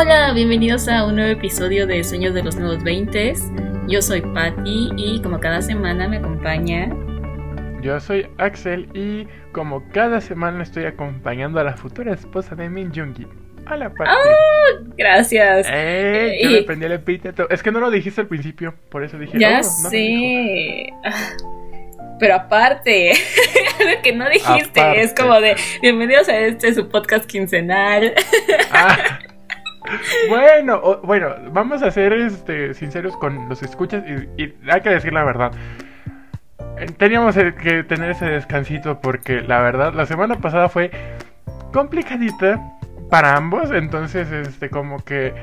Hola, bienvenidos a un nuevo episodio de Sueños de los Nuevos Veintes. Yo soy Patty y como cada semana me acompaña. Yo soy Axel y como cada semana estoy acompañando a la futura esposa de Min Jungi. Hola, Patty. ¡Ah! Gracias. Eh, yo y- me aprendí el epíteto. Es que no lo dijiste al principio, por eso dije. Ya "Oh, no sé. Ah, Pero aparte, lo que no dijiste Aparte. es como de bienvenidos a este su podcast quincenal. dijo". Ah. Bueno, bueno, vamos a ser este, sinceros con los escuchas y, hay que decir la verdad. Eh, Teníamos que tener ese descansito porque la verdad la semana pasada fue complicadita para ambos, entonces este como que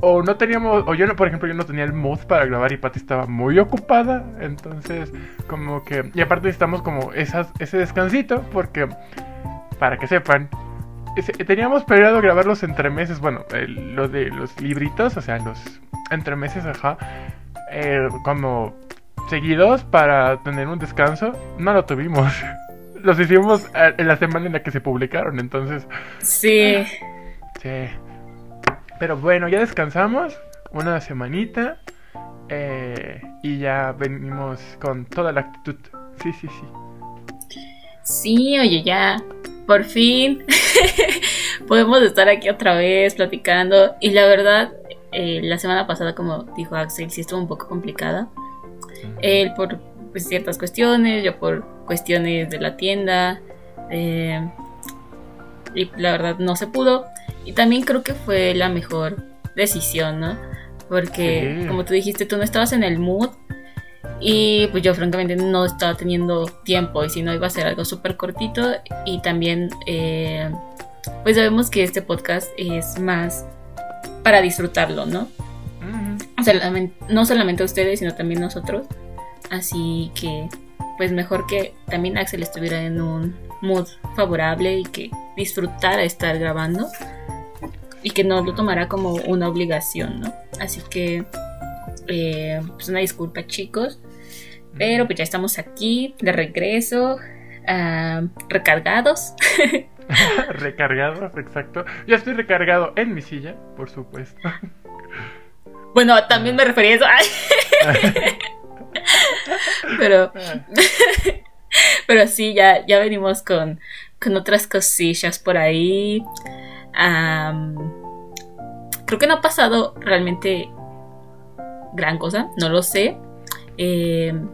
o no teníamos o yo no, por ejemplo, yo no tenía el mood para grabar y Patty estaba muy ocupada, entonces como que y aparte necesitamos como esas ese descansito porque para que sepan teníamos planeado grabar los entremeses, bueno, lo de los libritos, o sea, los entremeses, ajá, eh, como seguidos para tener un descanso, no lo tuvimos. Los hicimos eh, en la semana en la que se publicaron, entonces, Sí. sí. Pero bueno, ya descansamos una semanita eh, y ya venimos con toda la actitud. Sí, sí, sí. Sí, oye, ya. Por fin podemos estar aquí otra vez platicando. Y la verdad, eh, la semana pasada, como dijo Axel, sí estuvo un poco complicada. Él por pues, ciertas cuestiones, yo por cuestiones de la tienda. eh, y la verdad no se pudo. Y también creo que fue la mejor decisión, ¿no? Porque, Sí. como tú dijiste, tú no estabas en el mood. Y pues yo francamente no estaba teniendo tiempo. Y si no iba a ser algo súper cortito. Y también, eh, pues sabemos que este podcast es más para disfrutarlo, ¿no? Ujú. Solamente- no solamente ustedes, sino también nosotros. Así que, pues mejor que también Axel estuviera en un mood favorable y que disfrutara estar grabando y que no lo tomara como una obligación, ¿no? Así que, eh, pues una disculpa chicos, pero pues ya estamos aquí de regreso, ah, recargados. recargado, exacto. Ya estoy recargado en mi silla, por supuesto. Bueno, también me refería a eso. Pero Pero sí, ya, ya venimos con, con otras cosillas por ahí. Creo que no ha pasado realmente gran cosa, no lo sé. Em,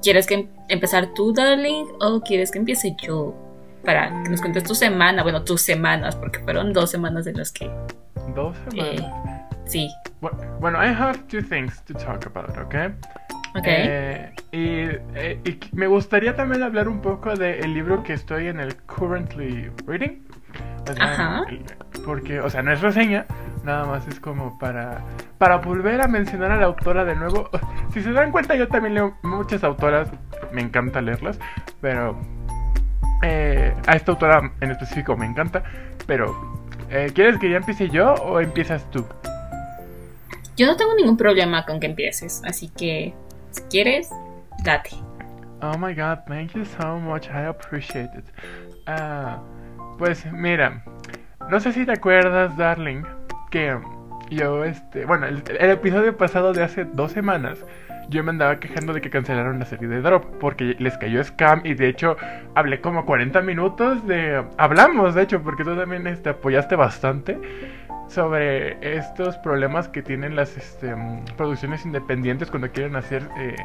¿Quieres que em- empezar tú, darling? ¿O quieres que empiece yo? Para que nos cuentes tu semana, bueno, tus semanas, porque fueron dos semanas de las que Dos eh, semanas. sí. Bu- Bueno, I have two things to talk about, ¿ok? Ok. Eh, y, eh, y me gustaría también hablar un poco del libro que estoy en el currently reading. O sea, Ajá. porque, o sea, no es reseña, nada más es como para, para volver a mencionar a la autora de nuevo. Si se dan cuenta, yo también leo muchas autoras, me encanta leerlas, pero eh, a esta autora en específico me encanta. Pero, eh, ¿quieres que ya empiece yo o empiezas tú? Yo no tengo ningún problema con que empieces, así que si quieres, date. Oh my god, thank you so much. I appreciate it. Ah, pues mira, no sé si te acuerdas, darling, que yo, este, bueno, el, episodio pasado de hace dos semanas, yo me andaba quejando de que cancelaron la serie de Drop porque les cayó scam y de hecho hablé como 40 minutos de... Hablamos, de hecho, porque tú también este, apoyaste bastante sobre estos problemas que tienen las este, producciones independientes cuando quieren hacer eh,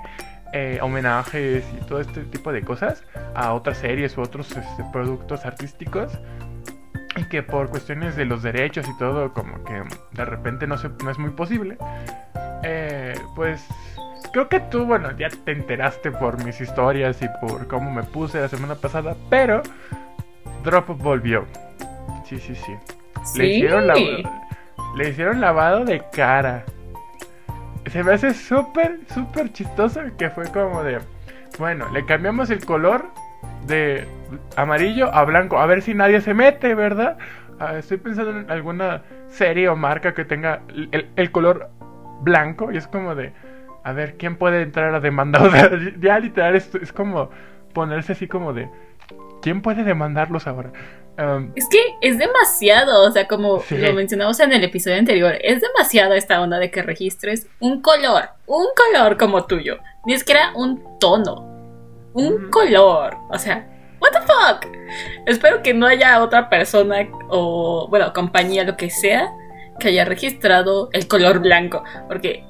eh, homenajes y todo este tipo de cosas a otras series u otros este, productos artísticos y que por cuestiones de los derechos y todo como que de repente no es muy posible Eh, pues creo que tú bueno ya te enteraste por mis historias y por cómo me puse la semana pasada pero Drop volvió. Sí sí sí le hicieron, lavado, le hicieron lavado de cara. Se me hace súper, súper chistoso que fue como de... Bueno, le cambiamos el color de amarillo a blanco. A ver si nadie se mete, ¿verdad? Ah, estoy pensando en alguna serie o marca que tenga el, el color blanco. Y es como de... A ver, ¿quién puede entrar a demandar? O sea, ya literal es, es como ponerse así como de... ¿Quién puede demandarlos ahora? Um, Es que es demasiado, o sea, como Sí. lo mencionamos en el episodio anterior, es demasiado esta onda de que registres un color, un color como tuyo, ni siquiera un tono, un Mm. color, o sea, what the fuck. Espero que no haya otra persona o, bueno, compañía, lo que sea, que haya registrado el color blanco, porque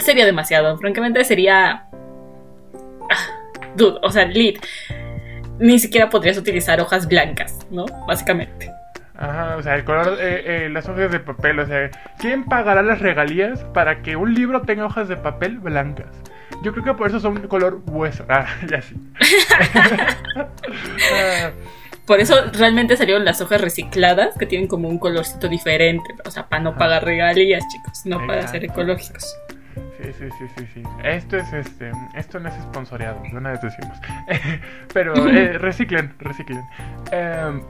sería demasiado, francamente sería... Ah, dude, o sea, lead. Ni siquiera podrías utilizar hojas blancas, ¿no? Básicamente. Ajá, o sea, el color, eh, eh, las hojas de papel, o sea, ¿quién pagará las regalías para que un libro tenga hojas de papel blancas? Yo creo que por eso son color hueso. Ah, ya sí. Ah, Por eso realmente salieron las hojas recicladas que tienen como un colorcito diferente. O sea, para no pagar regalías, chicos, no para ser ecológicos. Sí, sí, sí, sí, sí. Esto es este, esto no es sponsoreado, de una vez decimos. Pero eh, reciclen, reciclen. Em,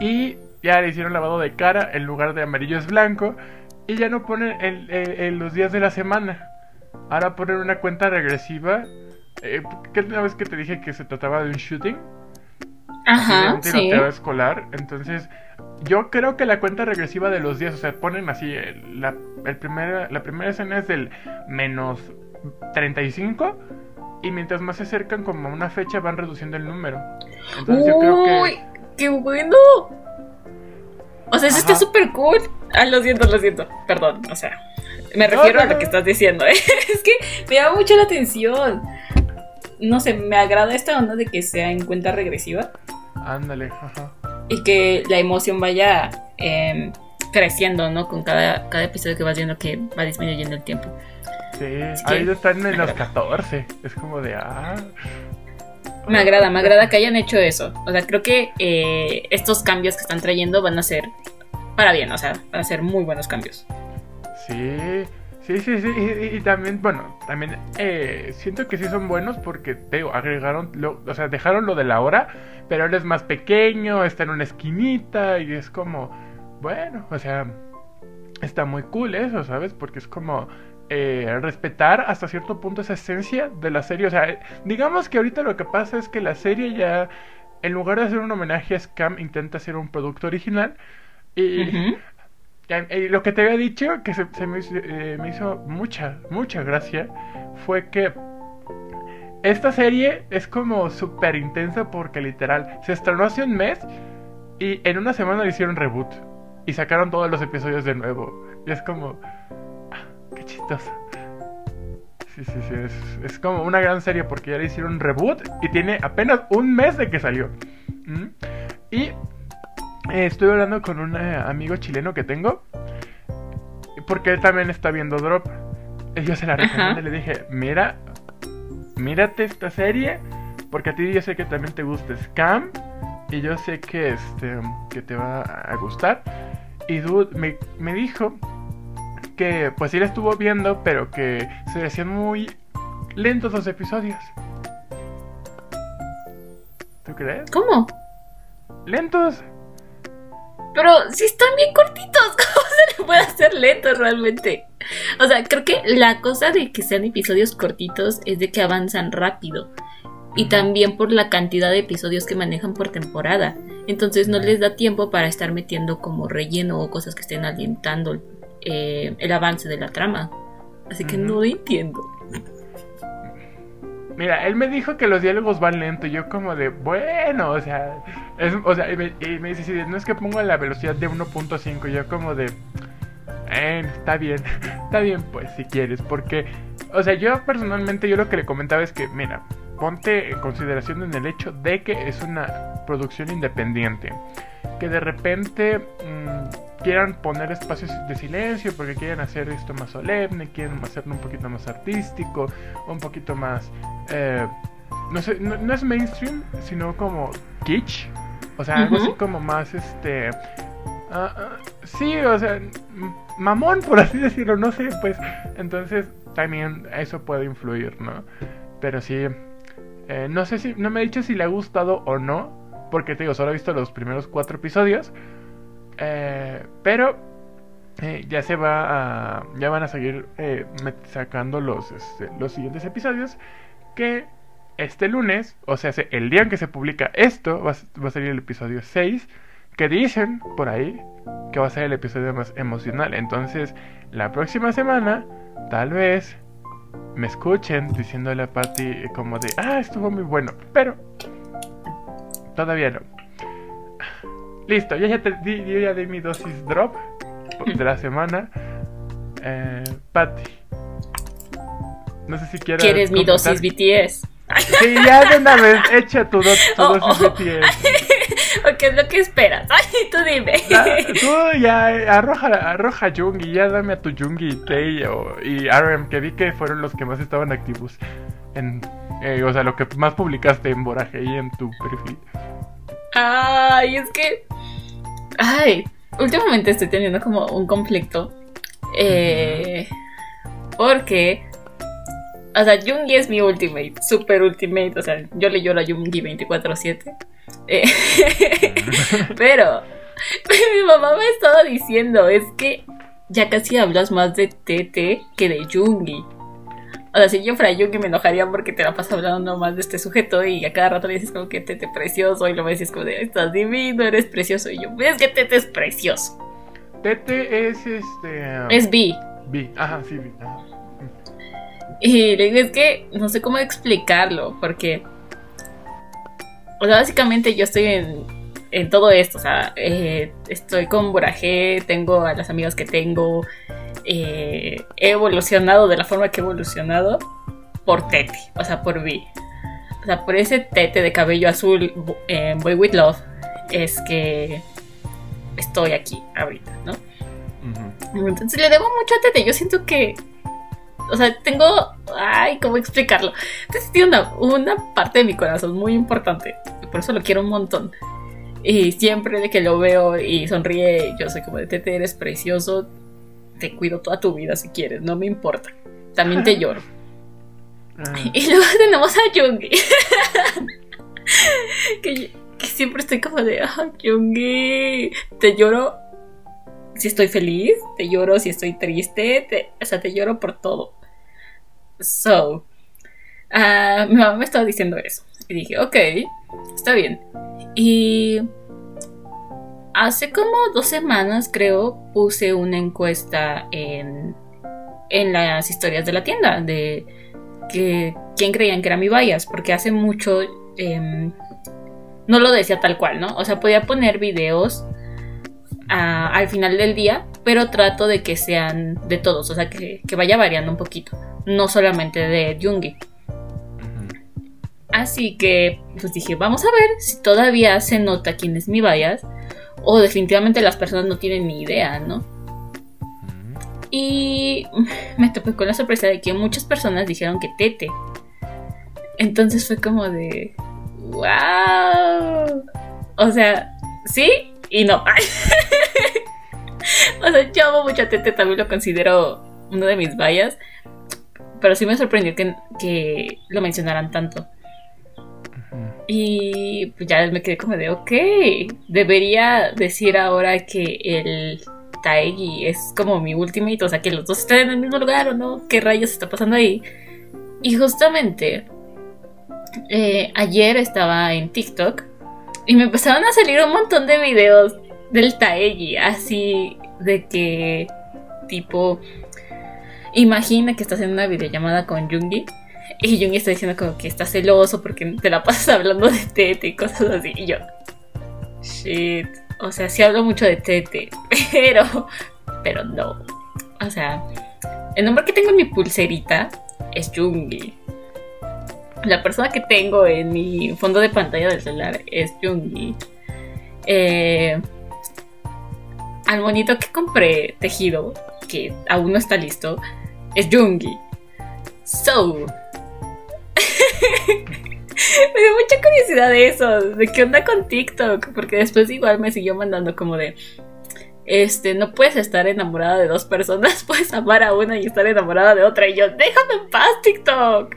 y ya le hicieron lavado de cara, en lugar de amarillo es blanco. Y ya no ponen el- el- el- los días de la semana. Ahora ponen una cuenta regresiva. Eh, ¿Qué la vez que te dije que se trataba de un shooting? Ajá, sí. tiroteo escolar. Entonces, yo creo que la cuenta regresiva de los días, o sea, ponen así, el- la, el primera, la primera escena es del menos 35 y mientras más se acercan como a una fecha van reduciendo el número. Entonces yo creo Uy, que... qué bueno. O sea, eso está Ajá. súper cool. Ah, lo siento, lo siento. Perdón, o sea, me No, refiero no, a lo que estás diciendo. ¿eh? Es que me llama mucho la atención. No sé, me agrada esta onda de que sea en cuenta regresiva. Ándale, ajá. Y que la emoción vaya em, creciendo, ¿no? Con cada, cada episodio que vas viendo que va disminuyendo el tiempo. Sí, ahorita están en los 14. Es como de, ah... Me agrada, me agrada que hayan hecho eso. O sea, creo que eh, estos cambios que están trayendo van a ser para bien, o sea, van a ser muy buenos cambios. Sí, sí, sí, sí. Y, también, bueno, también eh, siento que sí son buenos porque, te agregaron, lo, o sea, dejaron lo de la hora, pero él es más pequeño, está en una esquinita y es como, bueno, o sea, está muy cool eso, ¿sabes? Porque es como eh, respetar hasta cierto punto esa esencia de la serie. O sea, digamos que ahorita lo que pasa es que la serie ya, en lugar de hacer un homenaje a Scam, intenta hacer un producto original. Y, eh, lo que te había dicho, que se, se me, hizo, eh, me hizo mucha, mucha gracia, fue que esta serie es como súper intensa porque literal se estrenó hace un mes y en una semana le hicieron reboot y sacaron todos los episodios de nuevo. Y es como... ah, qué chistoso. Sí, sí, sí, es, es como una gran serie porque ya le hicieron reboot y tiene apenas un mes de que salió. ¿Mm? Y eh, estuve hablando con un eh, amigo chileno que tengo porque él también está viendo Drop. Y yo se la recomendé y le dije, mira, mírate esta serie porque a ti yo sé que también te gusta Scam y yo sé que este que te va a gustar. Y Dude me, me dijo que pues sí la estuvo viendo, pero que se le hacían muy lentos los episodios. ¿Tú crees? ¿Cómo? Lentos. Pero si están bien cortitos, ¿cómo se le puede hacer lento realmente? O sea, creo que la cosa de que sean episodios cortitos es de que avanzan rápido. Y también por la cantidad de episodios que manejan por temporada. Entonces no les da tiempo para estar metiendo como relleno o cosas que estén alentando eh, el avance de la trama. Así que no lo entiendo. Mira, él me dijo que los diálogos van lento. Yo como de, bueno, o sea, es, o sea, y me, dice, sí, no es que pongo la velocidad de 1.5. Yo como de, está bien, está bien pues si quieres. Porque, o sea, yo personalmente, yo lo que le comentaba es que, mira, ponte en consideración en el hecho de que es una producción independiente. Que de repente mm, quieran poner espacios de silencio porque quieren hacer esto más solemne, quieren hacerlo un poquito más artístico, un poquito más... eh, no sé, no, no es mainstream, sino como kitsch. O sea, algo así como más este... ah, ah, sí, o sea, mamón, por así decirlo, no sé, pues. Entonces, también eso puede influir, ¿no? Pero sí, eh, no sé si, no me ha dicho si le ha gustado o no, porque te digo, solo he visto los primeros cuatro episodios. Eh, pero eh, ya se va a, ya van a seguir eh, sacando los, este, los siguientes episodios que este lunes, o sea, el día en que se publica esto, va, a salir el episodio 6, que dicen por ahí que va a ser el episodio más emocional. Entonces, la próxima semana, tal vez me escuchen diciéndole a Patty como de, ah, estuvo muy bueno, pero todavía no. Listo, yo ya, te, yo ya di mi dosis drop de la semana. Eh, Patty. No sé si quieres. ¿Quieres mi dosis BTS? Sí, ya de una vez, echa tu, dosis oh, oh. BTS. ¿Qué es lo que esperas? Ay, tú dime. tú ya arroja, arroja Jungi, ya dame a tu Jungi, Tei y RM, que vi que fueron los que más estaban activos. En, eh, o sea, lo que más publicaste en Boraje y en tu perfil. Ay, es que. Ay, últimamente estoy teniendo como un conflicto. Eh, porque o sea, Jungi es mi ultimate, super ultimate. O sea, yo le lloro a Jungi 24-7. Eh, pero mi mamá me estaba diciendo, es que ya casi hablas más de Tete que de Jungi. O sea, si yo fuera Jungi me enojaría porque te la pasas hablando más de este sujeto y a cada rato le dices como que Tete precioso y lo me dices como de, estás divino, eres precioso. Y yo, es que Tete es precioso. Tete es este... Es B. B, ajá, sí, B. Ajá. Y le digo, es que no sé cómo explicarlo, porque. O sea, básicamente yo estoy en, todo esto. O sea, eh, estoy con Borajé, tengo a las amigas que tengo. Eh, he evolucionado de la forma que he evolucionado por Tete, o sea, por Vi. O sea, por ese Tete de cabello azul en Boy With Love es que estoy aquí ahorita, ¿no? Entonces le debo mucho a Tete. Yo siento que o sea, tengo, ay, ¿cómo explicarlo? Entonces tiene una, una parte de mi corazón muy importante, y por eso lo quiero un montón. Y siempre de que lo veo y sonríe, yo soy como de Tete, eres precioso, te cuido toda tu vida si quieres, no me importa. También te lloro. Ah. Y luego tenemos a Jungi. que, que, siempre estoy como de, ah, Jungi, te lloro si estoy feliz, te lloro si estoy triste, te, o sea, te lloro por todo. So, uh, mi mamá me estaba diciendo eso. Y dije, ok, está bien. Y hace como dos semanas, creo, puse una encuesta en, en las historias de la tienda de que quién creían que era mi bias, porque hace mucho em, no lo decía tal cual, ¿no? O sea, podía poner videos al final del día, pero trato de que sean de todos, o sea, que, vaya variando un poquito, no solamente de Jungi. Así que, pues dije, vamos a ver si todavía se nota quién es mi bias, o definitivamente las personas no tienen ni idea, ¿no? Y me topé con la sorpresa de que muchas personas dijeron que Tete. Entonces fue como de. ¡Wow! O sea, sí, y no. o sea, yo amo mucho a Tete, también lo considero uno de mis vallas. Pero sí me sorprendió que, que lo mencionaran tanto. Y pues ya me quedé como de, ok, debería decir ahora que el Taegi es como mi ultimate, o sea, que los dos están en el mismo lugar o no, qué rayos está pasando ahí. Y justamente eh, ayer estaba en TikTok y me empezaron a salir un montón de videos del Taegi, así de que tipo imagina que estás en una videollamada con Jungi y Jungi está diciendo como que está celoso porque te la pasas hablando de Tete y cosas así y yo shit, o sea, sí hablo mucho de Tete, pero pero no. O sea, el nombre que tengo en mi pulserita es Jungi la persona que tengo en mi fondo de pantalla del celular es Jungi. Eh, al monito que compré tejido, que aún no está listo, es Jungi. So. Me dio mucha curiosidad de eso, de qué onda con TikTok, porque después igual me siguió mandando como de, este, no puedes estar enamorada de dos personas, puedes amar a una y estar enamorada de otra, y yo, déjame en paz TikTok.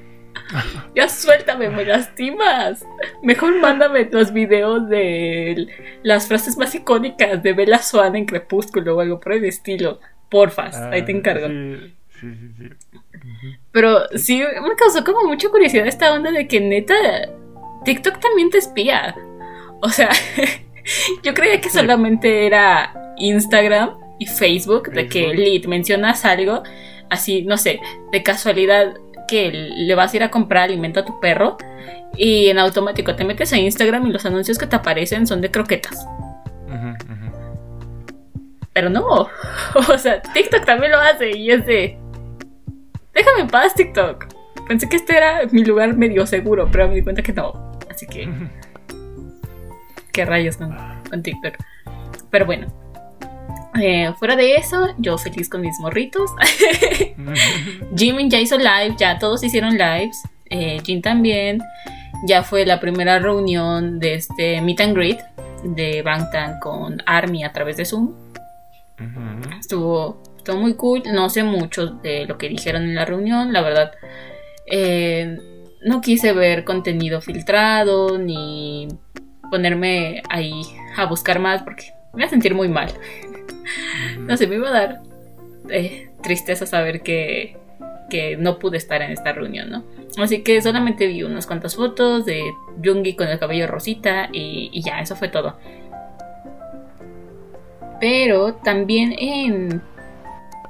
Ya suéltame, me lastimas. Mejor mándame los videos de las frases más icónicas de Bella Swan en Crepúsculo o algo por el estilo. Porfas, ahí te ah, encargo. Sí, sí, sí. Pero sí me causó como mucha curiosidad esta onda de que neta TikTok también te espía. O sea, yo creía que solamente era Instagram y Facebook, de que lead mencionas algo así, no sé, de casualidad que le vas a ir a comprar alimento a tu perro y en automático te metes a Instagram y los anuncios que te aparecen son de croquetas. Pero no, o sea, TikTok también lo hace y es de... Déjame en paz, TikTok. Pensé que este era mi lugar medio seguro, pero me di cuenta que no. Así que... ¿Qué rayos con, con TikTok? Pero bueno, eh, fuera de eso, yo feliz con mis morritos. Jimin ya hizo live, ya todos hicieron lives. Eh, Jin también. Ya fue la primera reunión de este meet and greet de Bangtan con Army a través de Zoom. estuvo, estuvo muy cool. No sé mucho de lo que dijeron en la reunión, la verdad. Eh, no quise ver contenido filtrado ni ponerme ahí a buscar más porque me voy a sentir muy mal. No sé, me iba a dar eh, tristeza saber que, que no pude estar en esta reunión, ¿no? Así que solamente vi unas cuantas fotos de Jungi con el cabello rosita y, ya, eso fue todo. Pero también en,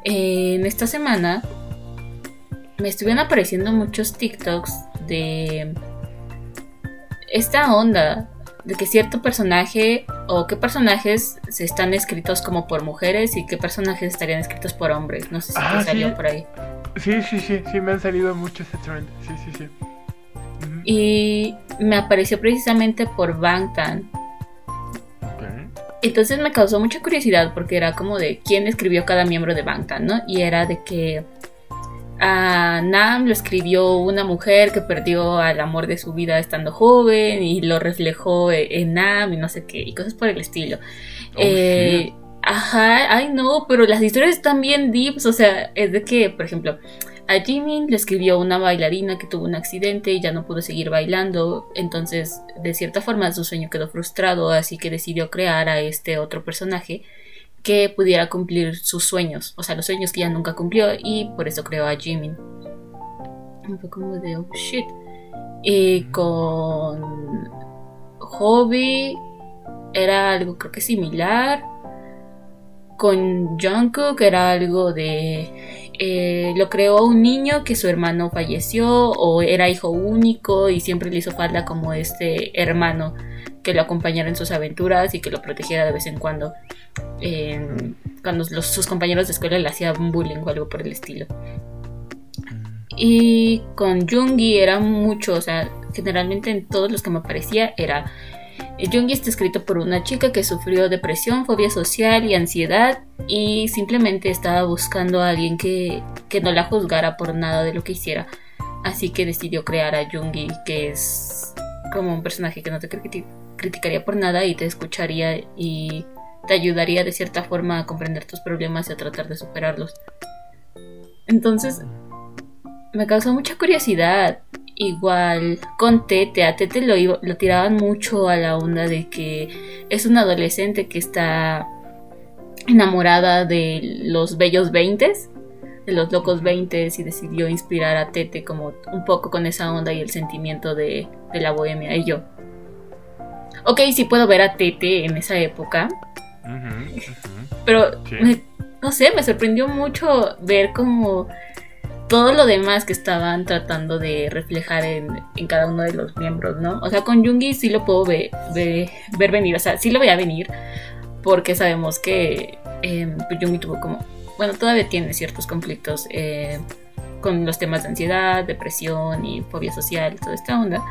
en esta semana me estuvieron apareciendo muchos TikToks de esta onda de que cierto personaje o qué personajes se están escritos como por mujeres y qué personajes estarían escritos por hombres. No sé si ah, te salió por ahí. Sí, sí, sí, sí, me han salido muchos ese trend. Sí, sí, sí. Y me apareció precisamente por Bangtan. Entonces me causó mucha curiosidad porque era como de quién escribió cada miembro de Bangtan, ¿no? Y era de que a Nam lo escribió una mujer que perdió al amor de su vida estando joven y lo reflejó e-, en Nam y no sé qué, y cosas por el estilo. Oh, eh, ajá, ay no, pero las historias están bien deeps, o sea, es de que, por ejemplo, a Jimin le escribió una bailarina que tuvo un accidente y ya no pudo seguir bailando, entonces de cierta forma su sueño quedó frustrado, así que decidió crear a este otro personaje que pudiera cumplir sus sueños, o sea, los sueños que ella nunca cumplió y por eso creó a Jimin. Fue como de, oh shit. Y con Hobby era algo creo que similar. Con Jungkook era algo de... Eh, lo creó un niño que su hermano falleció o era hijo único y siempre le hizo falta como este hermano que lo acompañara en sus aventuras y que lo protegiera de vez en cuando. cuando sus compañeros de escuela le hacían bullying o algo por el estilo. Y con Jungi era mucho, o sea, generalmente en todos los que me aparecía era... Jungi está escrito por una chica que sufrió depresión, fobia social y ansiedad y simplemente estaba buscando a alguien que, que no la juzgara por nada de lo que hiciera. Así que decidió crear a Jungi, que es como un personaje que no te criticaría por nada y te escucharía y te ayudaría de cierta forma a comprender tus problemas y a tratar de superarlos. Entonces, me causó mucha curiosidad. Igual con Tete, a Tete lo, lo tiraban mucho a la onda de que es una adolescente que está enamorada de los bellos veintes, de los locos veintes y decidió inspirar a Tete como un poco con esa onda y el sentimiento de, de la bohemia. Y yo, ok, sí puedo ver a Tete en esa época. Pero, no sé, me sorprendió mucho ver como todo lo demás que estaban tratando de reflejar en, cada uno de los miembros, ¿no? O sea, con Jungi sí lo puedo ver, ver, venir, o sea, sí lo voy a venir, porque sabemos que eh, Jungi tuvo como, bueno, todavía tiene ciertos conflictos eh, con los temas de ansiedad, depresión y fobia social, toda esta onda.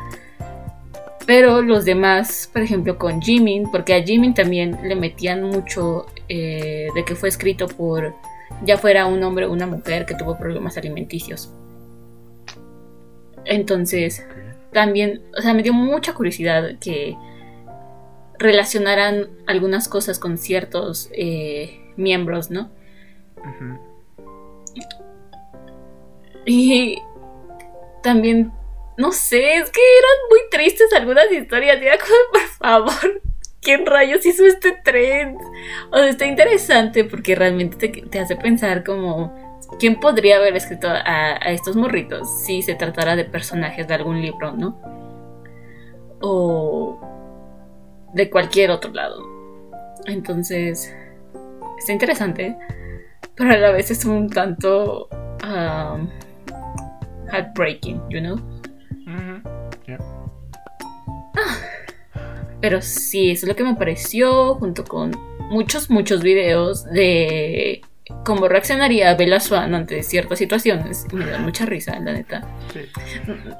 Pero los demás, por ejemplo, con Jimin, porque a Jimin también le metían mucho eh, de que fue escrito por ya fuera un hombre o una mujer que tuvo problemas alimenticios. Entonces, también, o sea, me dio mucha curiosidad que relacionaran algunas cosas con ciertos eh, miembros, ¿no? Y también no sé, es que eran muy tristes algunas historias. era como, por favor, ¿quién rayos hizo este tren? O sea, está interesante porque realmente te, hace pensar como, ¿quién podría haber escrito a, a estos morritos si se tratara de personajes de algún libro, no? O de cualquier otro lado. Entonces, está interesante, pero a la vez es un tanto um, heartbreaking, you know? Mhm. Yeah. Pero sí, eso es lo que me pareció, junto con muchos, muchos videos de cómo reaccionaría Bella Swan ante ciertas situaciones. Me da mucha risa, la neta. Sí.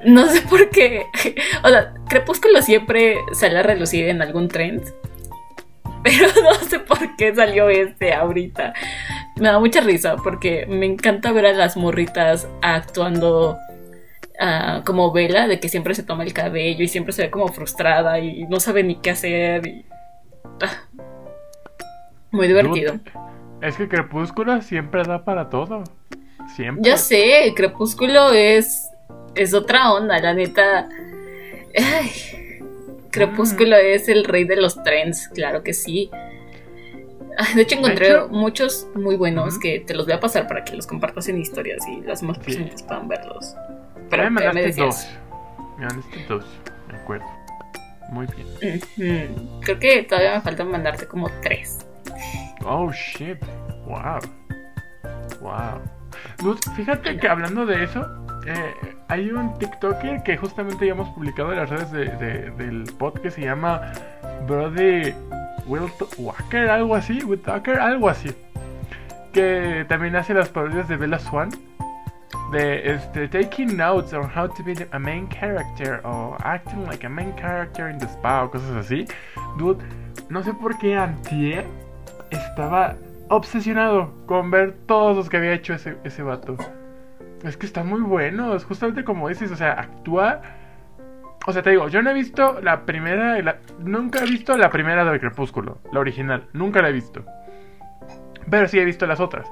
No sé por qué. O sea, Crepúsculo siempre sale a relucir en algún trend. Pero no sé por qué salió este ahorita. Me da mucha risa porque me encanta ver a las morritas actuando ah, como Bella, de que siempre se toma el cabello y siempre se ve como frustrada y no sabe ni qué hacer. y- ah. Muy divertido. Es que Crepúsculo siempre da para todo. Siempre. Ya sé, Crepúsculo es, es otra onda, la neta. Ay, Crepúsculo es el rey de los trends, claro que sí. Ah, De hecho, encontré hecho- muchos muy buenos que te los voy a pasar para que los compartas en historias y las más personas puedan verlos. Pero me ¿qué me mandaste decías? dos. Me mandaste dos. De acuerdo. Muy bien. Creo que todavía me falta mandarte como tres. Oh shit. Wow. Wow. Fíjate que hablando de eso, eh, hay un TikToker que justamente ya hemos publicado en las redes de- de- del pod que se llama Brody Will Walker, algo así, Will Tucker, algo así. Que también hace las parodias de Bella Swan. De este, taking notes on how to be a main character o acting like a main character in the spa o cosas así. Dude, no sé por qué antier estaba obsesionado con ver todos los que había hecho ese, ese vato. Es que están muy buenos, justamente como dices, o sea, actúa. O sea, te digo, yo no he visto la primera. nunca he visto la primera de Crepúsculo, la original, nunca la he visto. Pero sí he visto las otras.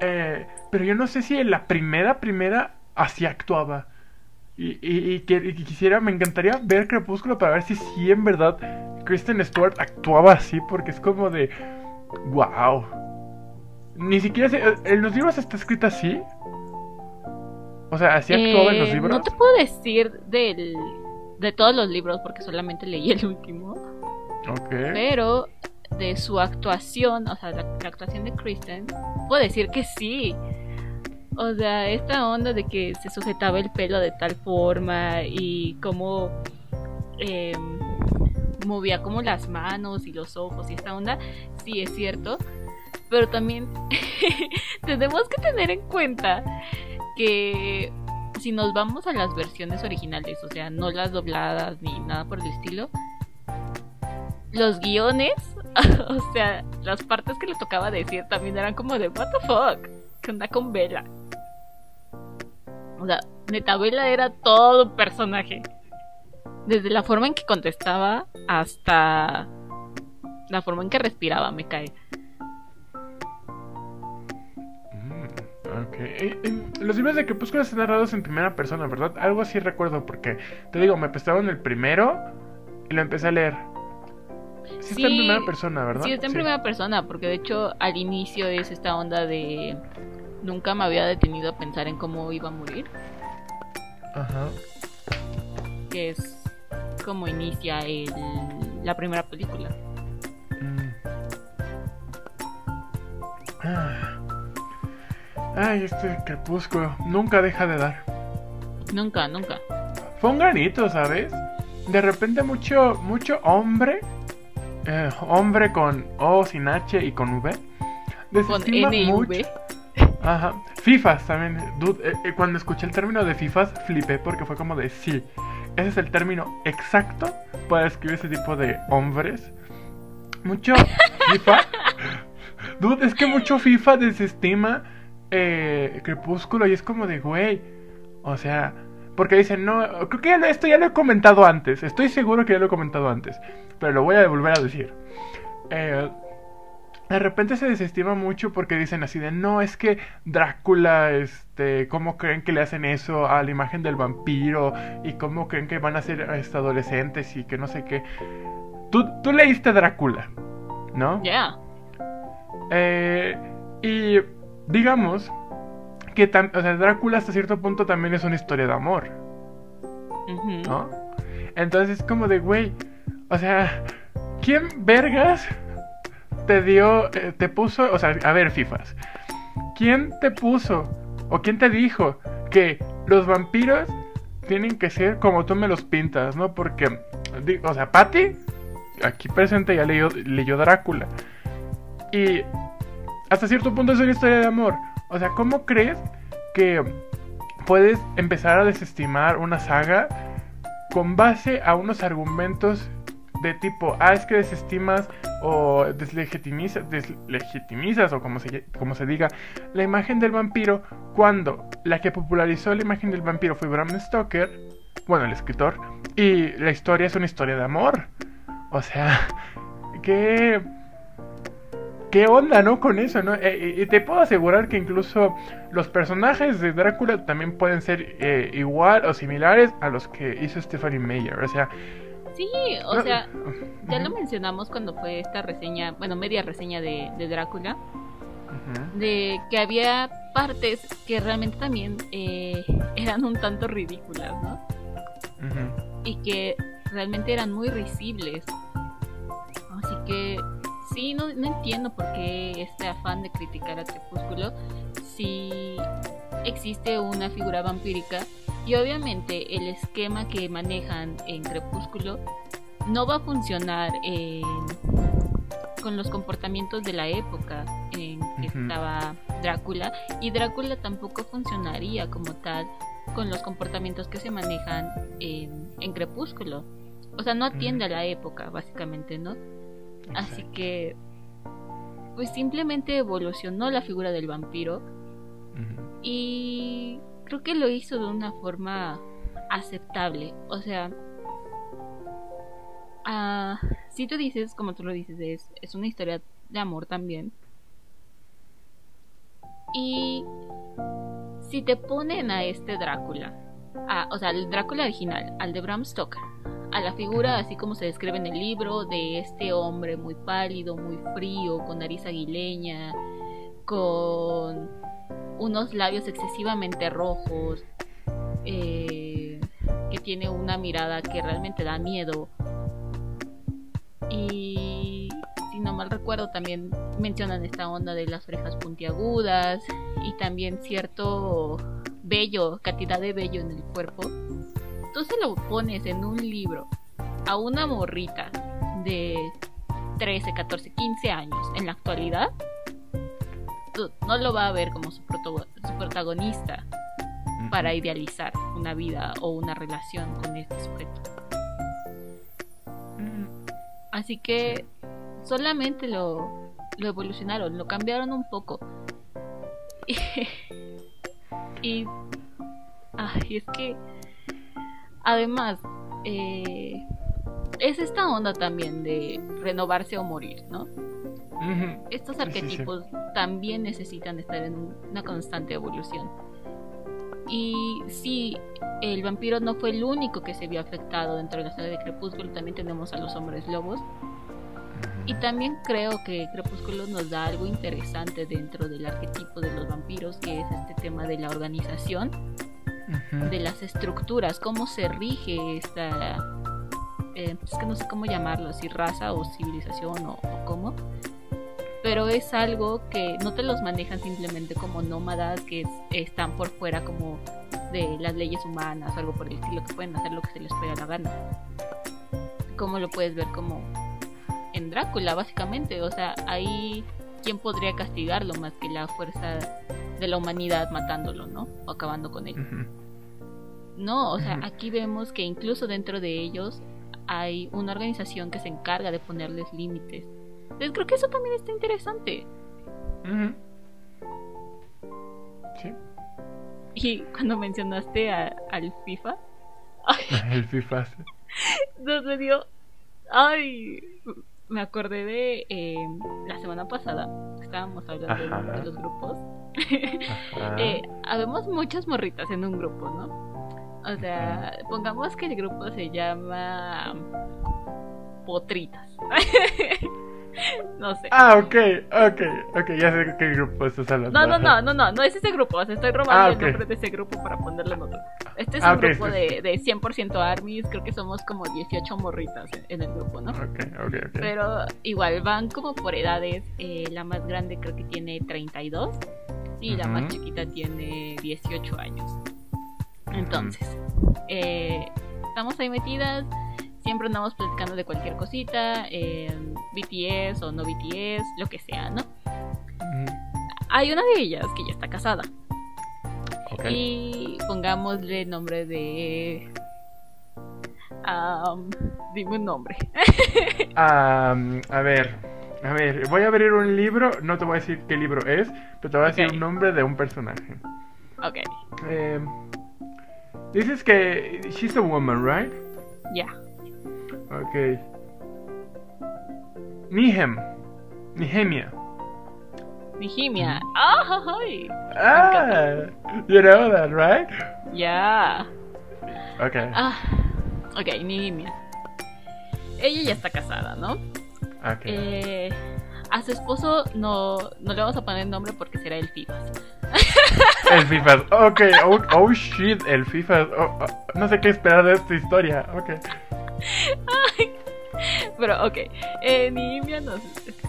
Eh, pero yo no sé si en la primera, primera, así actuaba. Y, y- y que- y quisiera, me encantaría ver Crepúsculo para ver si sí en verdad Kristen Stewart actuaba así, porque es como de. ¡Wow! Ni siquiera sé, ¿En los libros está escrito así? O sea, ¿así actuaba en los Eh, libros? No te puedo decir del, de todos los libros porque solamente leí el último, Ok. pero de su actuación, o sea, la, actuación de Kristen, puedo decir que sí. O sea, esta onda de que se sujetaba el pelo de tal forma y cómo eh, movía como las manos y los ojos y esta onda, sí es cierto. Pero también tenemos que tener en cuenta que si nos vamos a las versiones originales, o sea, no las dobladas ni nada por el estilo, los guiones, o sea, las partes que le tocaba decir también eran como de what the fuck, ¿qué onda con Bella? O sea, neta, Bella era todo personaje. Desde la forma en que contestaba hasta la forma en que respiraba, me cae. Mm, los libros de Crepúsculo están narrados en primera persona, ¿verdad? Algo así recuerdo, porque te digo, me prestaron el primero y lo empecé a leer. Sí, está en Sí, primera persona, ¿verdad? Sí, está en primera persona, porque de hecho al inicio es esta onda de nunca me había detenido a pensar en cómo iba a morir, Ajá. que es como inicia el- la primera película. Mm. Ah. Ay, este crepúsculo nunca deja de dar. Nunca, nunca. Fue un granito, ¿sabes? De repente mucho, mucho hombre, eh, hombre con O sin H y con V, Con desestima N y mucho- V. Ajá. FIFAs también. Dude, eh, eh, cuando escuché el término de FIFAs, flipé porque fue como de sí. Ese es el término exacto para describir ese tipo de hombres. Mucho FIFA. Dude, es que mucho FIFA desestima eh, Crepúsculo y es como de, güey. O sea, porque dicen, no, creo que ya lo- esto ya lo he comentado antes. Estoy seguro que ya lo he comentado antes. Pero lo voy a volver a decir. Eh, de repente se desestima mucho porque dicen así de no, es que Drácula, este, ¿cómo creen que le hacen eso a la imagen del vampiro? Y cómo creen que van a ser este, adolescentes y que no sé qué. Tú, tú leíste Drácula, ¿no? Ya. Eh, y digamos que o sea, Drácula hasta cierto punto también es una historia de amor. ¿No? Entonces es como de, güey, o sea, ¿quién vergas te dio, eh, te puso, o sea, a ver, FIFAs, ¿quién te puso o quién te dijo que los vampiros tienen que ser como tú me los pintas, ¿no? Porque, o sea, Patty, aquí presente, ya leyó, leyó Drácula. Y hasta cierto punto es una historia de amor. O sea, ¿cómo crees que puedes empezar a desestimar una saga con base a unos argumentos de tipo, ah, es que desestimas o deslegitimizas, deslegitimizas o como se, como se diga, la imagen del vampiro cuando la que popularizó la imagen del vampiro fue Bram Stoker, bueno, el escritor, y la historia es una historia de amor. O sea, qué... ¿Qué onda, no? Con eso, ¿no? Eh, y te puedo asegurar que incluso los personajes de Drácula también pueden ser eh, igual o similares a los que hizo Stephanie Meyer. O sea, Sí, o sea, ya lo mencionamos cuando fue esta reseña, bueno, media reseña de, Drácula, de que había partes que realmente también eh, eran un tanto ridículas, ¿no? Y que realmente eran muy risibles. Así que sí, no, no entiendo por qué este afán de criticar a Crepúsculo si existe una figura vampírica y obviamente el esquema que manejan en Crepúsculo no va a funcionar con los comportamientos de la época en que estaba Drácula y Drácula tampoco funcionaría como tal con los comportamientos que se manejan en, Crepúsculo. O sea, no atiende a la época, básicamente, ¿no? Así que, pues simplemente evolucionó la figura del vampiro y creo que lo hizo de una forma aceptable. O sea, uh, si tú dices, como tú lo dices, es, es una historia de amor también. Y si te ponen a este Drácula, o sea, el Drácula original, al de Bram Stoker, a la figura así como se describe en el libro de este hombre muy pálido, muy frío, con nariz aguileña, con unos labios excesivamente rojos, eh, que tiene una mirada que realmente da miedo. Y si no mal recuerdo, también mencionan esta onda de las orejas puntiagudas y también cierto vello, cantidad de vello en el cuerpo. Tú se lo pones en un libro a una morrita de 13, 14, 15 años en la actualidad no lo va a ver como su, protagonista para idealizar una vida o una relación con este sujeto. Así que solamente lo, lo evolucionaron, lo cambiaron un poco. y, es que además eh, es esta onda también de renovarse o morir, ¿no? Estos arquetipos también necesitan estar en una constante evolución. Y si el vampiro no fue el único que se vio afectado dentro de la saga de Crepúsculo, también tenemos a los hombres lobos. Y también creo que Crepúsculo nos da algo interesante dentro del arquetipo de los vampiros, que es este tema de la organización, de las estructuras, cómo se rige esta... Eh, es que no sé cómo llamarlo, si raza o civilización o cómo, pero es algo que no te los manejan simplemente como nómadas que están por fuera como de las leyes humanas o algo por el estilo, que pueden hacer lo que se les pega la gana. Como lo puedes ver como en Drácula, básicamente. O sea, ahí, ¿quién podría castigarlo más que la fuerza de la humanidad matándolo, ¿no? O acabando con él. No, o sea, aquí vemos que incluso dentro de ellos hay una organización que se encarga de ponerles límites entonces creo que eso también está interesante. Sí. Y cuando mencionaste al FIFA. el FIFA. Nos me dio. Ay. Me acordé de eh, la semana pasada. Estábamos hablando de, los grupos. eh, habemos muchas morritas en un grupo, ¿no? O sea, pongamos que el grupo se llama Potritas. no sé. Ah, ok, ok, ok, ya sé qué grupo estás hablando. No, no, no, no, no, no es ese grupo. O sea, estoy robando Ah, el nombre de ese grupo para ponerle en otro. Este es Ah, un grupo de, de 100% armies. Creo que somos como 18 morritas en, el grupo, ¿no? Ok, ok, ok. Pero igual van como por edades. eh, la más grande creo que tiene 32 y la más chiquita tiene 18 años. Entonces, eh, estamos ahí metidas. Siempre andamos platicando de cualquier cosita, eh, BTS o no BTS, lo que sea, ¿no? Ujú. Hay una de ellas que ya está casada. Ok. Y pongámosle el nombre de. Am, dime un nombre. Ah, a ver, a ver, voy a abrir un libro, no te voy a decir qué libro es, pero te voy a decir un nombre de un personaje. Ok, Eh, dices que she's a woman, right? ya. Ok. Nihem. Nihemia. Nihimia. ¡Ah! ay! Ah, you know that, right? Ya. Okay. Ah, ok, Nihimia. Ella ya está casada, ¿no? Okay. Eh, a su esposo no, no le vamos a poner nombre porque será el FIFAS. El FIFA. Ok, oh, oh shit, el FIFA. oh, oh, no sé qué esperar de esta historia. Ok. Pero, ok. Eh, Nihimia nos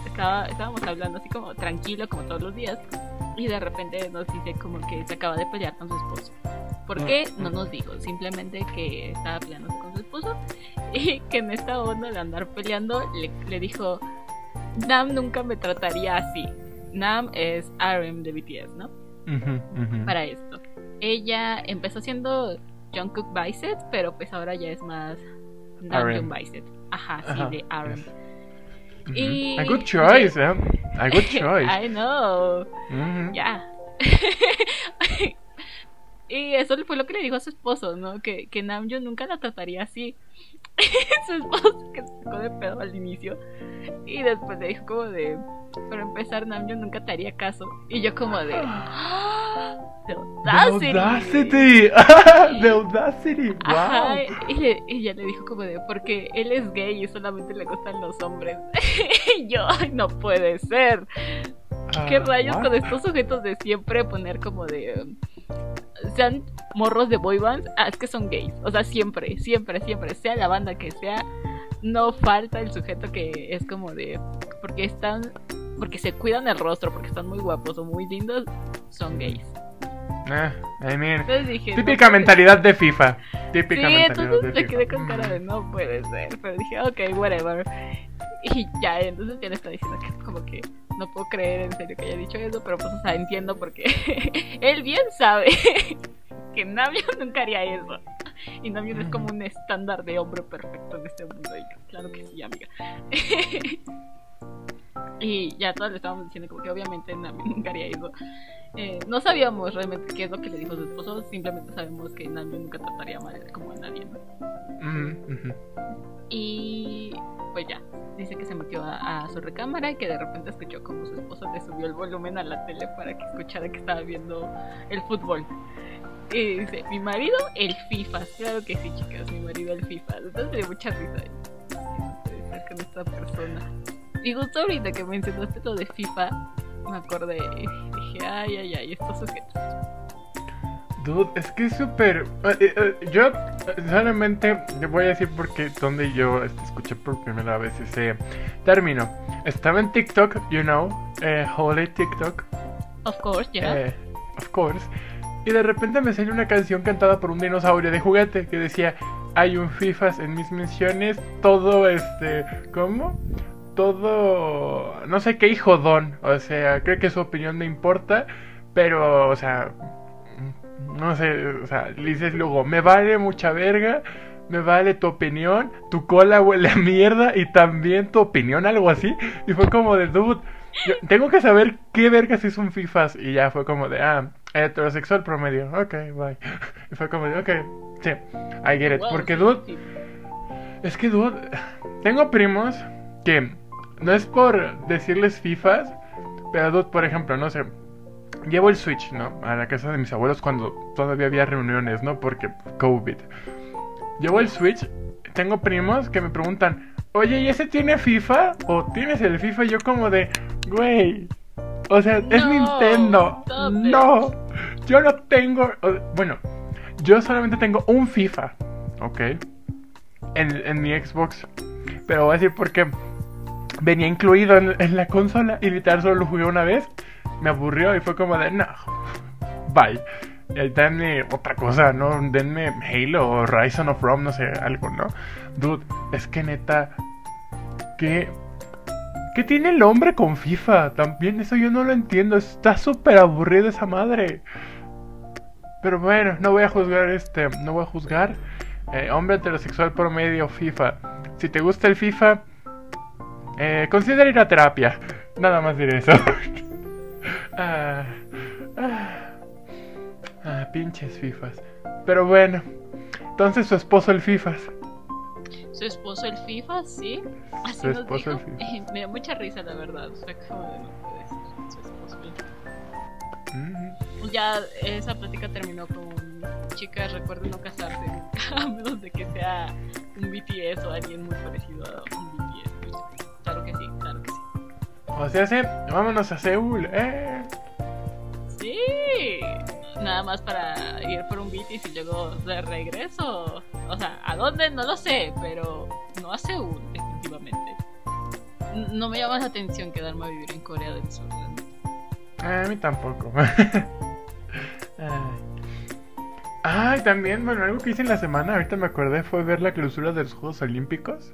estaba, estábamos hablando así como tranquilo, como todos los días. Y de repente nos dice como que se acaba de pelear con su esposo. ¿Por qué? No nos dijo. Simplemente que estaba peleándose con su esposo. Y que en esta onda de andar peleando le, le dijo: Nam nunca me trataría así. Nam es RM de BTS, ¿no? Ujú, ujú. Para esto. Ella empezó siendo Jungkook Bicep, pero pues ahora ya es más Namjoon RM. Bicep. Ajá, sí, Ajá, de RM. yes. Ujú. Y- A good choice, eh. A good choice. I know. Ujú. Ya. y eso fue lo que le dijo a su esposo, ¿no? Que, que Namjoon nunca la trataría así. su esposo que se sacó de pedo al inicio. Y después le dijo como de... Para empezar, Namjoon nunca te haría caso. Y yo como de... ¡The The audacity! audacity. The audacity. Ajá, Wow. y, le- y ella le dijo como de, porque él es gay y solamente le gustan los hombres. y yo, no puede ser. ¿Qué Ah, rayos what? con estos sujetos de siempre poner como de... sean morros de boy bands, ah, es que son gays. O sea, siempre, siempre, siempre, sea la banda que sea, no falta el sujeto que es como de... Porque están... Porque se cuidan el rostro, porque están muy guapos o muy lindos, son gays. Ah, I mean, Entonces dije... típica no, mentalidad de FIFA. Típica Sí, mentalidad entonces me FIFA. quedé con cara de no puede ser. Pero dije, ok, whatever. Y ya, entonces ya le está diciendo que es como que no puedo creer en serio que haya dicho eso, pero pues, o sea, entiendo porque él bien sabe que Navion nunca haría eso. Y Navion es como un estándar de hombre perfecto en este mundo. Y claro que sí, amiga. Y ya todos le estábamos diciendo como que obviamente Navion nunca haría eso. Eh, no sabíamos realmente qué es lo que le dijo su esposo, simplemente sabemos que Navion nunca trataría mal como a nadie, ujú. Y pues ya, dice que se metió a, a su recámara y que de repente escuchó como su esposo le subió el volumen a la tele para que escuchara que estaba viendo el fútbol. Y dice, mi marido, el FIFA. Claro que sí, chicas, mi marido, el FIFA. Entonces mucha risa. Con esta persona. Y justo ahorita que mencionaste lo de FIFA, me acordé y dije, ay, ay, ay, estos sujetos. Dude, es que es súper. eh, eh, eh, yo solamente le voy a decir porque donde yo este, escuché por primera vez ese término. Estaba en TikTok, you know, eh, holy TikTok, Of course, ya. eh, of course. Y de repente me salió una canción cantada por un dinosaurio de juguete que decía: Hay un FIFAs en mis menciones, todo este. ¿Cómo? Todo. No sé qué hijo don. O sea, creo que su opinión me importa, pero, o sea. No sé, o sea, le dices luego: Me vale mucha verga. Me vale tu opinión, tu cola huele a mierda y también tu opinión, algo así. Y fue como de, dude, yo tengo que saber qué vergas es un FIFAs. Y ya fue como de, ah, heterosexual promedio. Ok, bye. Y fue como de, ok, sí, I get it. Porque, dude, es que, dude, tengo primos que no es por decirles FIFAs, pero, por ejemplo, no sé, llevo el Switch, ¿no? A la casa de mis abuelos cuando todavía había reuniones, ¿no? Porque COVID. Llevo el Switch, tengo primos que me preguntan, oye, ¿y ese tiene FIFA? ¿O tienes el FIFA? Y yo como de, güey. O sea, es Nintendo. No. Yo no tengo... Bueno, yo solamente tengo un FIFA. ¿Ok? En, en mi Xbox. Pero voy a decir porque venía incluido en, la consola y literal solo lo jugué una vez. Me aburrió y fue como de, no. Bye. Eh, denme otra cosa, ¿no? Denme Halo o Horizon of Rome, no sé, algo, ¿no? Dude, es que neta. ¿Qué, ¿Qué tiene el hombre con FIFA? También eso yo no lo entiendo. Está súper aburrido esa madre. Pero bueno, no voy a juzgar este. No voy a juzgar. Eh, hombre heterosexual promedio FIFA. Si te gusta el FIFA, eh, considera ir a terapia. Nada más diré eso. ah, ah, ah, pinches FIFAs. Pero bueno, entonces su esposo el FIFAs. Su esposo el FIFA, sí. Así Su nos esposo el. FIFA. Me dio mucha risa, la verdad. Fue como de, no puede ser, su esposo el FIFA. Mm, Ya esa plática terminó con chicas, recuerden no casarse, a menos de que sea un BTS o alguien muy parecido a un O sea, sí, vámonos a Seúl. Eh. Sí, nada más para ir por un BTS y luego de regreso. O sea, ¿a dónde? No lo sé, pero no a Seúl, definitivamente. No me llama la atención quedarme a vivir en Corea del Sur. neta. A mí tampoco. Ay. Ay, también, bueno, algo que hice en la semana, ahorita me acordé, fue ver la clausura de los Juegos Olímpicos.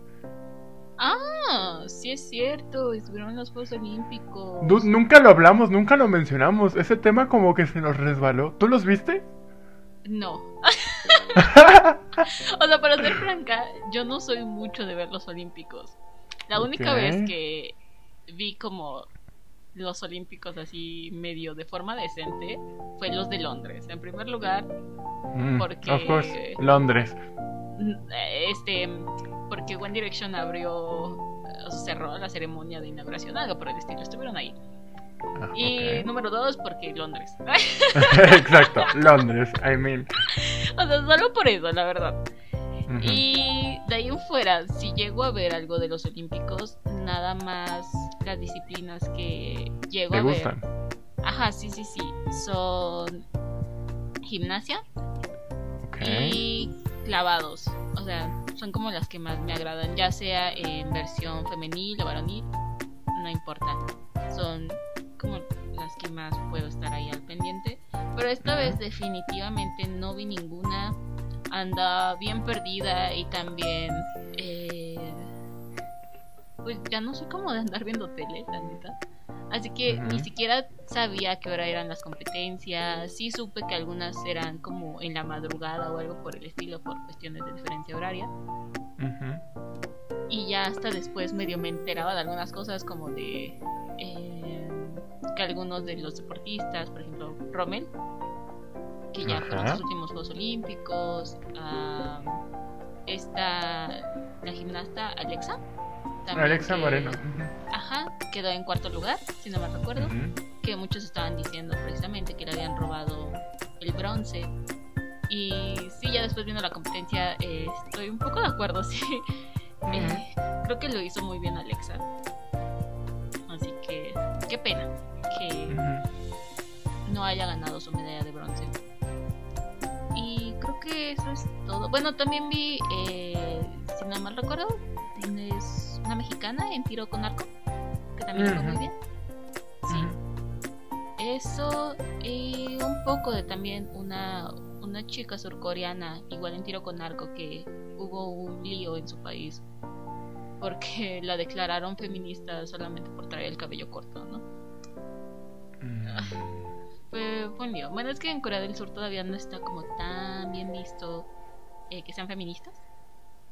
Ah, sí es cierto, estuvieron los Juegos Olímpicos. Nunca lo hablamos, nunca lo mencionamos. Ese tema como que se nos resbaló. ¿Tú los viste? No. O sea, para ser franca, yo no soy mucho de ver los Olímpicos. La única vez que vi como los Olímpicos así medio de forma decente fue los de Londres. En primer lugar, Mm, Porque- Of course, Londres. Este, porque One Direction abrió, cerró la ceremonia de inauguración, algo por el estilo, estuvieron ahí. Ah, Y número dos, porque Londres. Exacto, Londres, I mean. o sea, solo por eso, la verdad. Y de ahí en fuera, si llego a ver algo de los Olímpicos, nada más las disciplinas que llego ¿Te a gustan? ver. Ajá, sí, sí, sí. Son gimnasia y clavados. O sea, son como las que más me agradan, ya sea en versión femenil o varonil, no importa. Son como las que más puedo estar ahí al pendiente. Pero esta vez definitivamente no vi ninguna. Anda bien perdida y también... eh, pues ya no soy como de andar viendo tele, la neta. Así que ni siquiera sabía a qué hora eran las competencias. Sí supe que algunas eran como en la madrugada o algo por el estilo, por cuestiones de diferencia horaria. Y ya hasta después medio me enteraba de algunas cosas como de eh, que algunos de los deportistas, por ejemplo Rommel, que ya fueron sus últimos Juegos Olímpicos, ah, esta, la gimnasta Alexa. También Alexa que- Moreno. Ajá, quedó en cuarto lugar, si no me recuerdo. Que muchos estaban diciendo precisamente que le habían robado el bronce. Y sí, ya después viendo la competencia, eh, estoy un poco de acuerdo, sí. Eh, creo que lo hizo muy bien Alexa. Así que, qué pena que no haya ganado su medalla de bronce. Y creo que eso es todo. Bueno, también vi, eh, si no mal recuerdo, es una mexicana en tiro con arco, que también fue muy bien. Sí. Eso y un poco de también una, una chica surcoreana, igual en tiro con arco, que hubo un lío en su país porque la declararon feminista solamente por traer el cabello corto, ¿no? Mm. Fue, fue un lío. Bueno, es que en Corea del Sur todavía no está como tan bien visto eh, que sean feministas.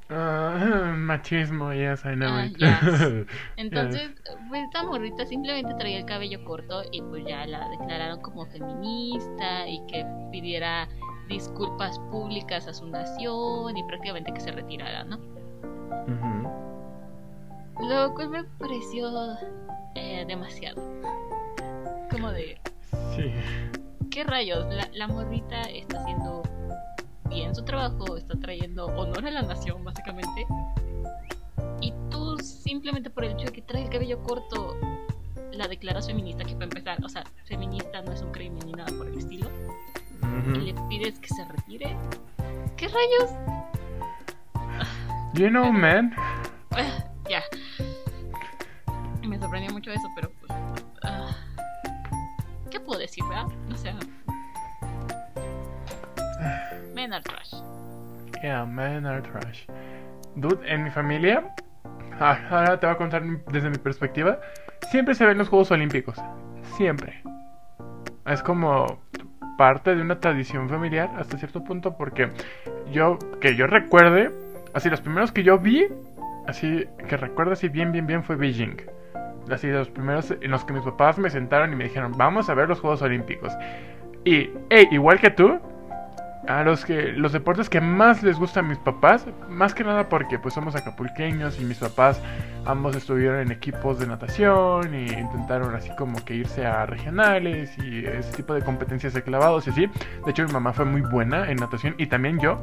Ah, machismo, yes, I know Ah, it. yes. Entonces, pues esta morrita simplemente traía el cabello corto y pues ya la declararon como feminista y que pidiera disculpas públicas a su nación y prácticamente que se retirara, ¿no? Lo cual me pareció eh, demasiado. Como de, Sí. ¿qué rayos? La, la morrita está haciendo bien su trabajo, está trayendo honor a la nación, básicamente. Y tú simplemente por el hecho de que trae el cabello corto, la declaras feminista, que para empezar, o sea, feminista no es un crimen ni nada por el estilo, y le pides que se retire. ¿Qué rayos? You know, man. Ya. Me sorprendió mucho eso, pero pues. ah, ¿Qué puedo decir, verdad? O sea. Men are trash. Yeah, men are trash. Dude, en mi familia, ah, ahora te voy a contar desde mi perspectiva, siempre se ven los Juegos Olímpicos. Siempre. Es como parte de una tradición familiar hasta cierto punto porque yo, que yo recuerde, así los primeros que yo vi, así que recuerdo así bien, bien, bien fue Beijing. Así los primeros en los que mis papás me sentaron y me dijeron, vamos a ver los Juegos Olímpicos. Y, hey, igual que tú, a los que los deportes que más les gustan a mis papás, más que nada porque pues somos acapulqueños y mis papás ambos estuvieron en equipos de natación y intentaron así como que irse a regionales y ese tipo de competencias de clavados y así. De hecho mi mamá fue muy buena en natación y también yo.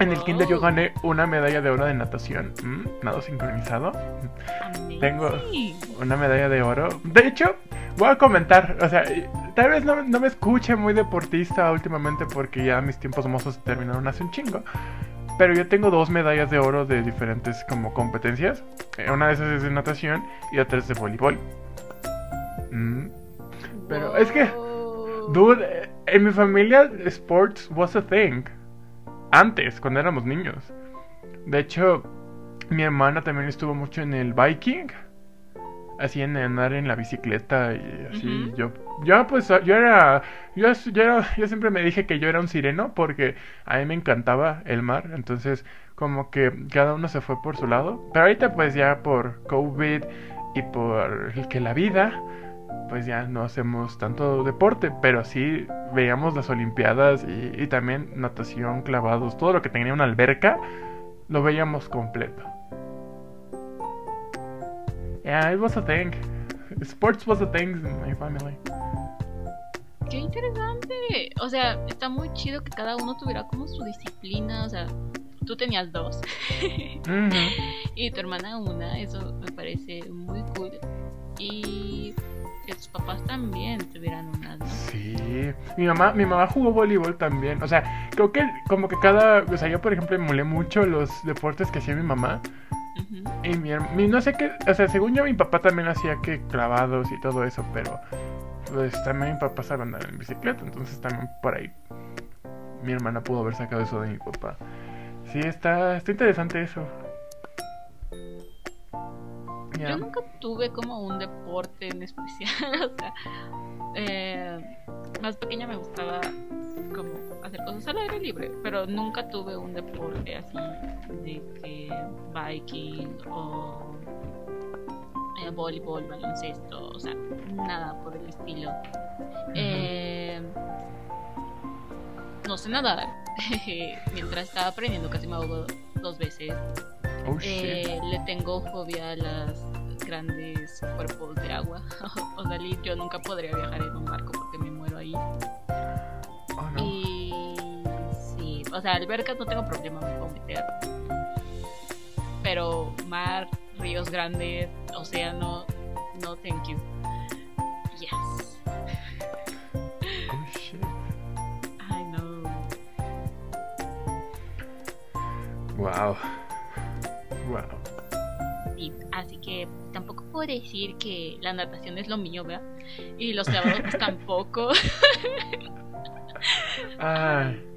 En el kinder yo gané una medalla de oro de natación, ¿Mm? nado sincronizado. Tengo una medalla de oro. De hecho, voy a comentar, o sea, tal vez no, no me escuche muy deportista últimamente porque ya mis tiempos mozos terminaron hace un chingo. Pero yo tengo dos medallas de oro de diferentes como competencias. Eh, Una de esas es de natación y otra es de voleibol. Mm. Pero es que, dude, en mi familia sports was a thing. Antes, cuando éramos niños. De hecho, mi hermana también estuvo mucho en el biking. Así en andar en la bicicleta y así. Yo, yo pues yo era, yo, yo era, yo siempre me dije que yo era un sireno porque a mí me encantaba el mar. Entonces como que cada uno se fue por su lado. Pero ahorita pues ya por COVID y por el que la vida, pues ya no hacemos tanto deporte. Pero sí veíamos las olimpiadas y, y también natación, clavados, todo lo que tenía una alberca, lo veíamos completo. Yeah, it was a thing. Sports was a thing in my family. Qué interesante. O sea, está muy chido que cada uno tuviera como su disciplina. O sea, tú tenías dos y tu hermana una. Eso me parece muy cool. Y que tus papás también tuvieran una, ¿no? Sí, mi mamá, mi mamá jugó voleibol también. O sea, creo que como que cada, o sea, yo por ejemplo emulé mucho los deportes que hacía mi mamá. Y mi, mi- no sé qué, o sea, según yo mi papá también hacía que clavados y todo eso, pero pues también mi papá sabe andar en bicicleta, entonces también por ahí mi hermana pudo haber sacado eso de mi papá. Sí, está, está interesante eso. Yo nunca tuve como un deporte en especial. o sea, eh, más pequeña me gustaba como hacer cosas al aire libre, pero nunca tuve un deporte así de que biking o eh, voleibol, baloncesto, o sea, nada por el estilo. Eh, no sé nadar. Mientras estaba aprendiendo casi me ahogo dos veces. Oh. Eh, le tengo fobia a las grandes cuerpos de agua. o sea, yo nunca podría viajar en un barco porque me muero ahí. O sea, albercas no tengo problema, me puedo meter. Pero mar, ríos grandes, océano, no thank you. Yes, Oh shit. I know. Wow. Wow. Sí, así que tampoco puedo decir que la natación es lo mío, ¿verdad? Y los clavados pues, tampoco. Ay.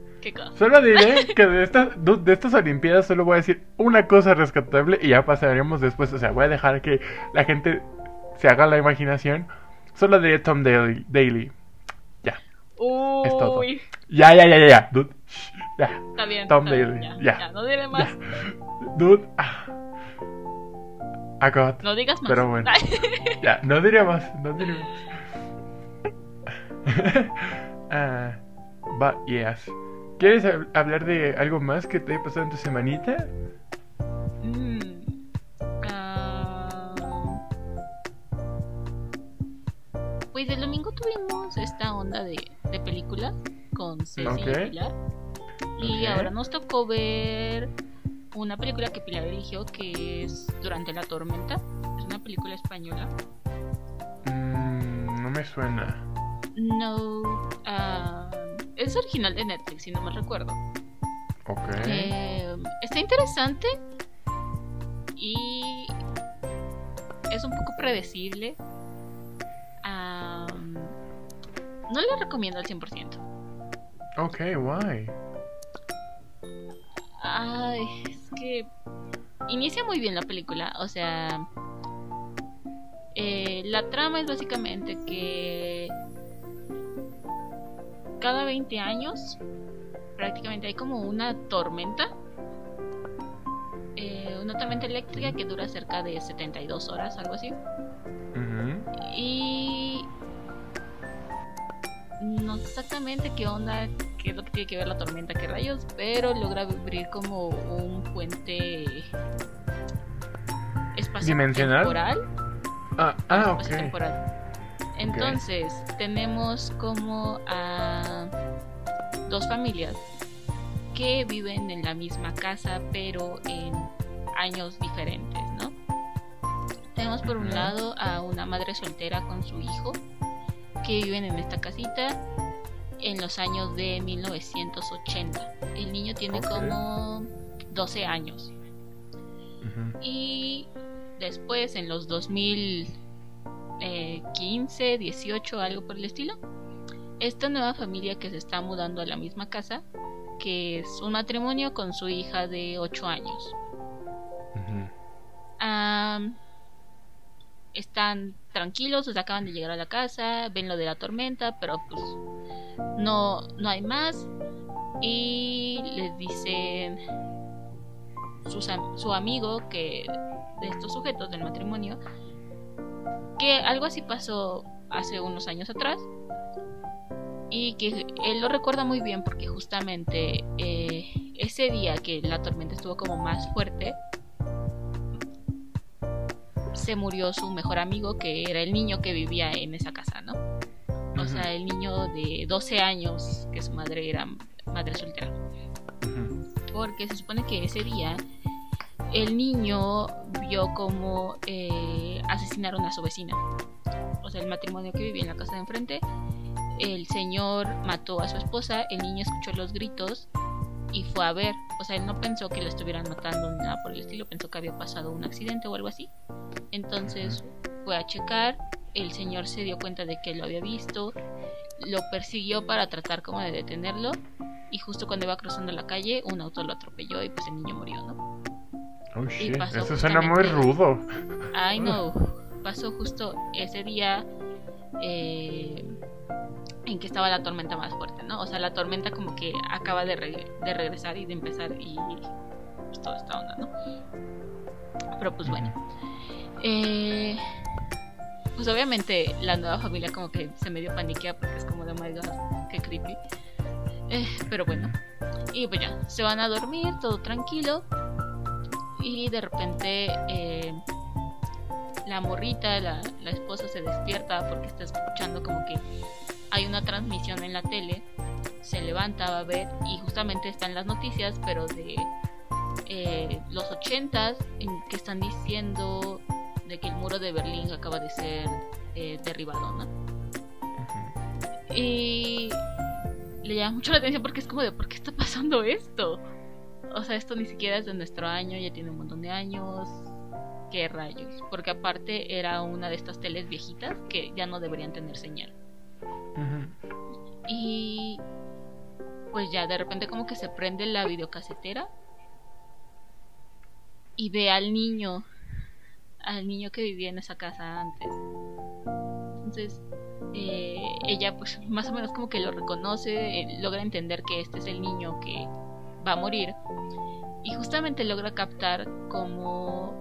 Solo diré que de estas, de estas Olimpiadas solo voy a decir una cosa rescatable y ya pasaremos después. O sea, voy a dejar que la gente se haga la imaginación. Solo diré Tom Daly. Daly. Ya. todo. Uy, Ya, ya, ya, ya, ya. Dude. Shh, ya. está bien. Tom está bien, Daly, ya, ya. ya, no diré más. Dude. Ah. I got. No digas más. Pero bueno. Ya, no diría más. No diría más. Ah, but yes. ¿Quieres hab- hablar de algo más que te haya pasado en tu semanita? Mm, ah, pues el domingo tuvimos esta onda de, de películas con Ceci Ok. y Pilar. Y ahora nos tocó ver una película que Pilar eligió que es Durante la tormenta. Es una película española. Mm, no me suena. No, ah, es original de Netflix, si no me recuerdo. Ok. Eh, está interesante y es un poco predecible. No le recomiendo al 100%. Ok, why? Ay, es que inicia muy bien la película. O sea, eh, la trama es básicamente que cada 20 años prácticamente hay como una tormenta. eh, una tormenta eléctrica que dura cerca de 72 horas, algo así. Y no sé exactamente qué onda, qué es lo que tiene que ver la tormenta, qué rayos, pero logra abrir como un puente espacio ¿Dimensional? temporal. Ah, ah, ok. espacio temporal. Entonces, tenemos como a dos familias que viven en la misma casa, pero en años diferentes, ¿no? Tenemos por un lado a una madre soltera con su hijo que viven en esta casita en los años de 1980. El niño tiene como 12 años. Y después en los 2015, 18, algo por el estilo, esta nueva familia que se está mudando a la misma casa, que es un matrimonio con su hija de 8 años. Están tranquilos, sea, acaban de llegar a la casa, ven lo de la tormenta, pero pues no, no hay más. Y les dicen am- su amigo que de estos sujetos del matrimonio que algo así pasó hace unos años atrás y que él lo recuerda muy bien porque justamente eh, ese día que la tormenta estuvo como más fuerte se murió su mejor amigo que era el niño que vivía en esa casa, ¿no? O sea, el niño de 12 años que su madre era madre soltera. Porque se supone que ese día el niño vio como eh, asesinaron a su vecina. O sea, el matrimonio que vivía en la casa de enfrente. El señor mató a su esposa, el niño escuchó los gritos y fue a ver. O sea, él no pensó que lo estuvieran matando ni nada por el estilo, pensó que había pasado un accidente o algo así. Entonces fue a checar, el señor se dio cuenta de que lo había visto, lo persiguió para tratar como de detenerlo y justo cuando iba cruzando la calle un auto lo atropelló y pues el niño murió, ¿no? Oh shit, pasó eso suena muy rudo. I know, pasó justo ese día eh, en que estaba la tormenta más fuerte, ¿no? O sea, la tormenta como que acaba de, re- de regresar y de empezar y pues, toda esta onda, ¿no? Pero pues bueno. Eh, pues obviamente la nueva familia como que se medio paniquea porque es como de oh my god, qué creepy. Eh, pero bueno. Y pues ya, se van a dormir, todo tranquilo. Y de repente eh, la morrita, la, la esposa se despierta porque está escuchando como que hay una transmisión en la tele. Se levanta, va a ver y justamente están las noticias, pero de eh, los ochentas en que están diciendo de que el muro de Berlín acaba de ser eh, derribado, ¿no? Y le llama mucho la atención porque es como de ¿por qué está pasando esto? O sea, esto ni siquiera es de nuestro año, ya tiene un montón de años. ¿Qué rayos? Porque aparte era una de estas teles viejitas que ya no deberían tener señal. Y pues ya de repente como que se prende la videocasetera y ve al niño, al niño que vivía en esa casa antes. Entonces eh, ella pues más o menos como que lo reconoce, eh, logra entender que este es el niño que va a morir y justamente logra captar como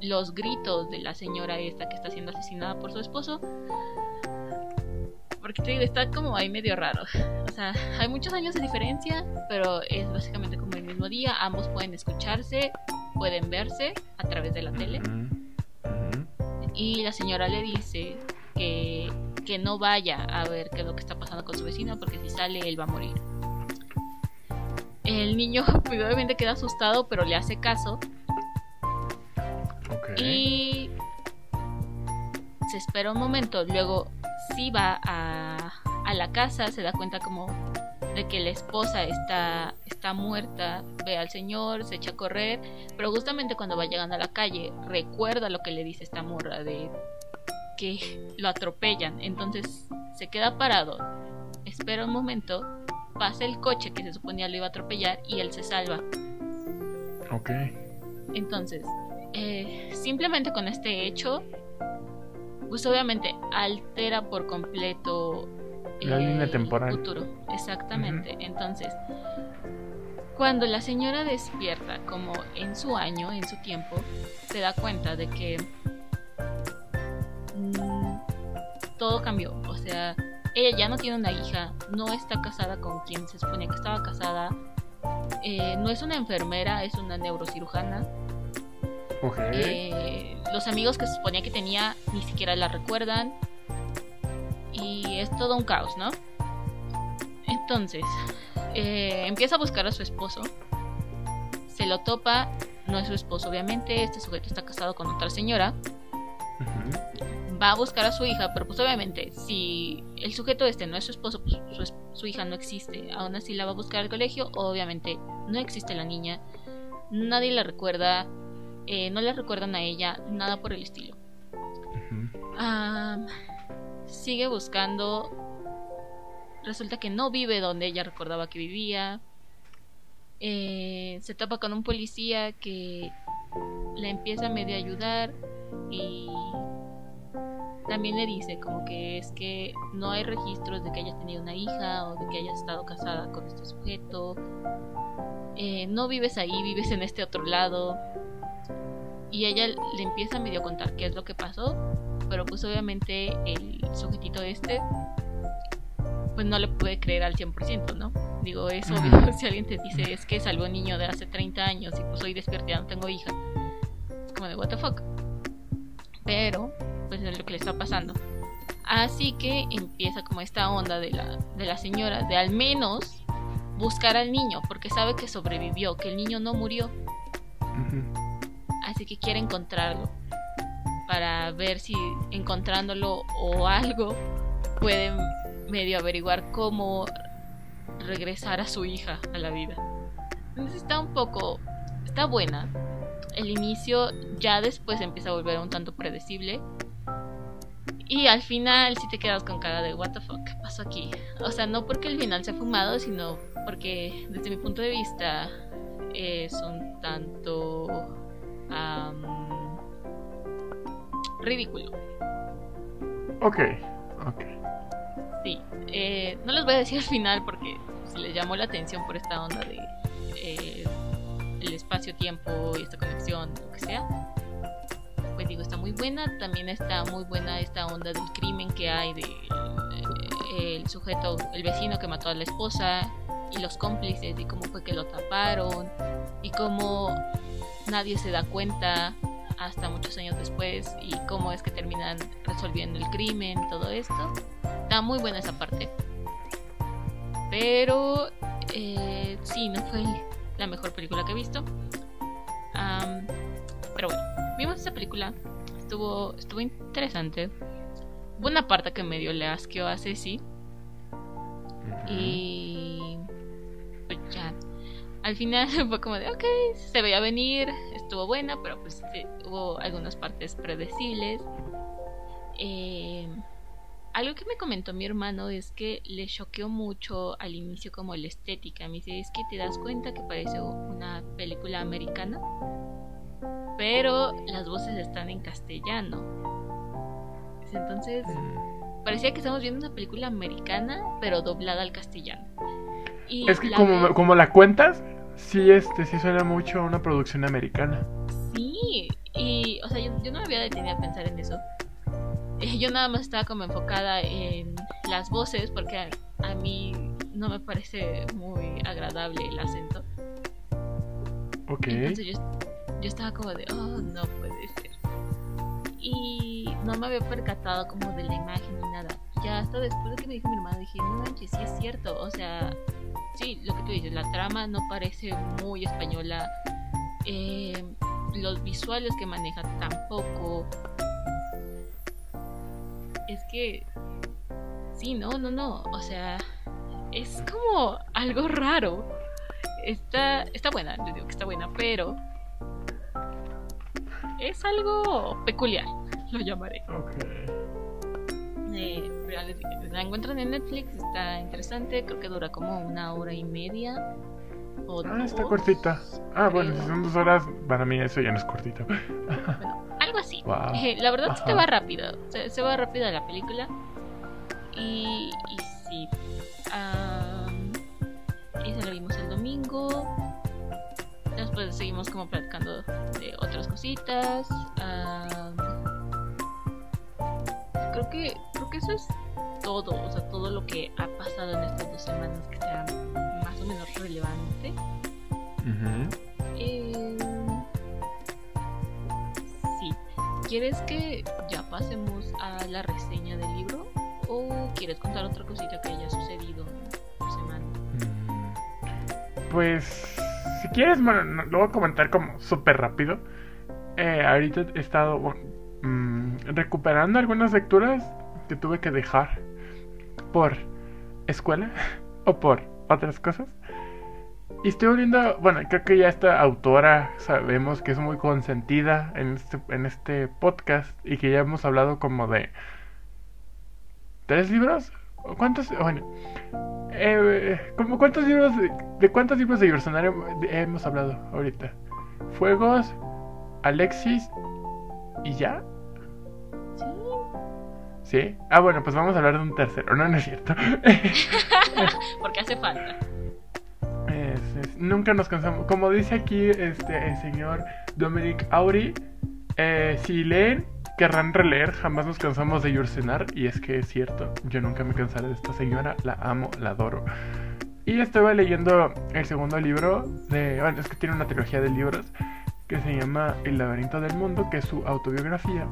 los gritos de la señora esta que está siendo asesinada por su esposo porque te digo, está como ahí medio raro. O sea, hay muchos años de diferencia, pero es básicamente como el mismo día. Ambos pueden escucharse, pueden verse a través de la tele. Y la señora le dice que, que no vaya a ver qué es lo que está pasando con su vecino, porque si sale él va a morir. El niño obviamente queda asustado, pero le hace caso. Ok. Y se espera un momento. Luego sí va a, a la casa, se da cuenta como de que la esposa está, está muerta, ve al señor, se echa a correr, pero justamente cuando va llegando a la calle recuerda lo que le dice esta morra de que lo atropellan, entonces se queda parado, espera un momento, pasa el coche que se suponía lo iba a atropellar y él se salva. Ok. Entonces, eh, simplemente con este hecho, pues obviamente altera por completo La línea el temporal. futuro. Exactamente. Entonces, cuando la señora despierta, como en su año, en su tiempo, se da cuenta de que mm, todo cambió. O sea, ella ya no tiene una hija, no está casada con quien se suponía que estaba casada. eh, no es una enfermera, es una neurocirujana. Eh, los amigos que se suponía que tenía ni siquiera la recuerdan. Y es todo un caos, ¿no? Entonces, eh, empieza a buscar a su esposo. Se lo topa. No es su esposo, obviamente. Este sujeto está casado con otra señora. Va a buscar a su hija, pero pues obviamente, si el sujeto este no es su esposo, pues su, hija no existe. Aún así la va a buscar al colegio. Obviamente, no existe la niña. Nadie la recuerda. eh, no la recuerdan a ella. Nada por el estilo. Sigue buscando. Resulta que no vive donde ella recordaba que vivía. Eh, se topa con un policía que la empieza a medio ayudar y también le dice como que es que no hay registros de que haya tenido una hija o de que haya estado casada con este sujeto. Eh, no vives ahí, vives en este otro lado. Y ella le empieza a medio contar qué es lo que pasó pero pues obviamente el sujetito este pues no le puede creer al 100%, ¿no? Digo, es obvio, si alguien te dice es que salvo un niño de hace 30 años y pues hoy despierta no tengo hija, es como de what the fuck. Pero, pues es lo que le está pasando. Así que empieza como esta onda de la, de la señora de al menos buscar al niño, porque sabe que sobrevivió, que el niño no murió, así que quiere encontrarlo para ver si encontrándolo o algo pueden medio averiguar cómo regresar a su hija a la vida. Entonces está un poco está buena. El inicio ya después empieza a volver un tanto predecible. Y al final si te quedas con cara de what the fuck, ¿qué pasó aquí? O sea, no porque el final se ha fumado, sino porque desde mi punto de vista es un tanto am, ridículo. Ok. Ok. Sí, eh, no les voy a decir al final porque si les llamó la atención por esta onda de eh, el espacio-tiempo y esta conexión, lo que sea. Pues digo, está muy buena. También está muy buena esta onda del crimen que hay de eh, el sujeto, el vecino que mató a la esposa y los cómplices y cómo fue que lo taparon y cómo nadie se da cuenta hasta muchos años después y cómo es que terminan resolviendo el crimen, todo esto. Está muy buena esa parte. Pero eh, sí, no fue la mejor película que he visto. Am, pero bueno, vimos esa película. Estuvo, estuvo interesante. Hubo una parte que medio le asqueó a Ceci. Y pues ya. Al final fue como de, ok, se veía venir, estuvo buena, pero pues sí, hubo algunas partes predecibles. Eh, algo que me comentó mi hermano es que le choqueó mucho al inicio como la estética. Me dice, es que te das cuenta que parece una película americana, pero las voces están en castellano. Entonces, parecía que estamos viendo una película americana, pero doblada al castellano. Y Es que la como, como la cuentas, sí, este, sí suena mucho a una producción americana. Sí, y, o sea, yo, yo no me había detenido a pensar en eso. Eh, Yo nada más estaba como enfocada en las voces, porque a, a mí no me parece muy agradable el acento. Ok. Entonces yo, yo estaba como de, oh, no puede ser. Y no me había percatado como de la imagen ni nada. Ya hasta después de que me dijo mi hermano, dije, no manches, sí es cierto. O sea, sí, lo que tú dices, la trama no parece muy española. eh, los visuales que maneja tampoco. Es que. Sí, no, no, no. O sea, es como algo raro. Está, está buena, les digo que está buena, pero. Es algo peculiar, lo llamaré. Ok. Eh, la encuentran en Netflix, está interesante, creo que dura como una hora y media. O Ah, está dos. cortita. Ah, bueno, si son dos horas, para mí eso ya no es cortito. Bueno, algo así. Wow. Eh, la verdad se te Ajá. va rápido. Se, se va rápida la película. Y, y Seguimos como platicando de otras cositas. am, creo que creo que eso es todo. O sea, todo lo que ha pasado en estas dos semanas que sea más o menos relevante. Eh, sí. ¿Quieres que ya pasemos a la reseña del libro? ¿O quieres contar otra cosita que haya sucedido en tu semana? Pues, quieres, bueno, comentar como súper rápido. Eh, ahorita he estado mm, recuperando algunas lecturas que tuve que dejar por escuela o por otras cosas. Y estoy volviendo, bueno, creo que ya esta autora sabemos que es muy consentida en este, en este podcast y que ya hemos hablado como de tres libros. ¿O ¿Cuántos? Bueno, eh, ¿como cuántos libros de, de cuántos libros de Ibersonario hemos hablado ahorita? Fuegos, Alexis y ya. Sí. ¿Sí? Ah, bueno, pues vamos a hablar de un tercero. No, no es cierto. Porque hace falta. Es- es- nunca nos cansamos. Como dice aquí este el señor Dominic Auri, eh, si leen, querrán releer, jamás nos cansamos de Yurcenar. Y es que es cierto, yo nunca me cansaré de esta señora, la amo, la adoro. Y estaba leyendo el segundo libro de. Bueno, es que tiene una trilogía de libros que se llama El laberinto del mundo, que es su autobiografía.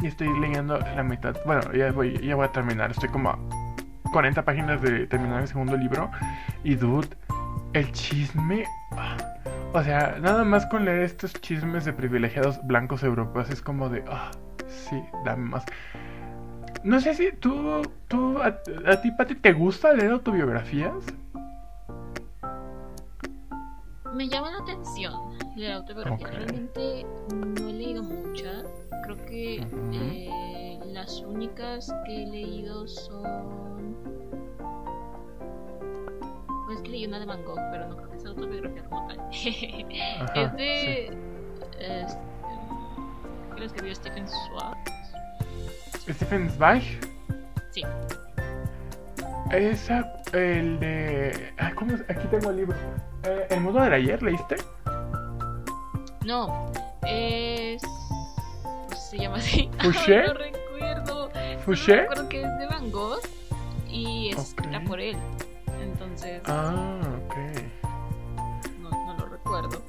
Y estoy leyendo la mitad. Bueno, ya voy, ya voy a terminar. Estoy como a 40 páginas de terminar el segundo libro. Y dude, el chisme. O sea, nada más con leer estos chismes de privilegiados blancos europeos es como de. Ah, sí, dame más. No sé si tú. tú a, a ti, Pati, ¿te gusta leer autobiografías? Me llama la atención la autobiografía. Ok. Realmente no he leído muchas. Creo que eh, las únicas que he leído son. Pues que leí una de Van Gogh, pero no creo que sea autobiografía como tal. Ajá, es de. este, creo que lo escribió Stephen Swart. Stephen Zweig. Sí. Esa, el de. Ay, ¿cómo es? Aquí tengo el libro. Eh, el mundo del ayer, ¿leíste? No, es. pues se llama así. ¿Fouché? no recuerdo. ¿Fouché? No recuerdo que es de Van Gogh y es escrita Ok. por él. Entonces, Ah, ok. no, no lo recuerdo.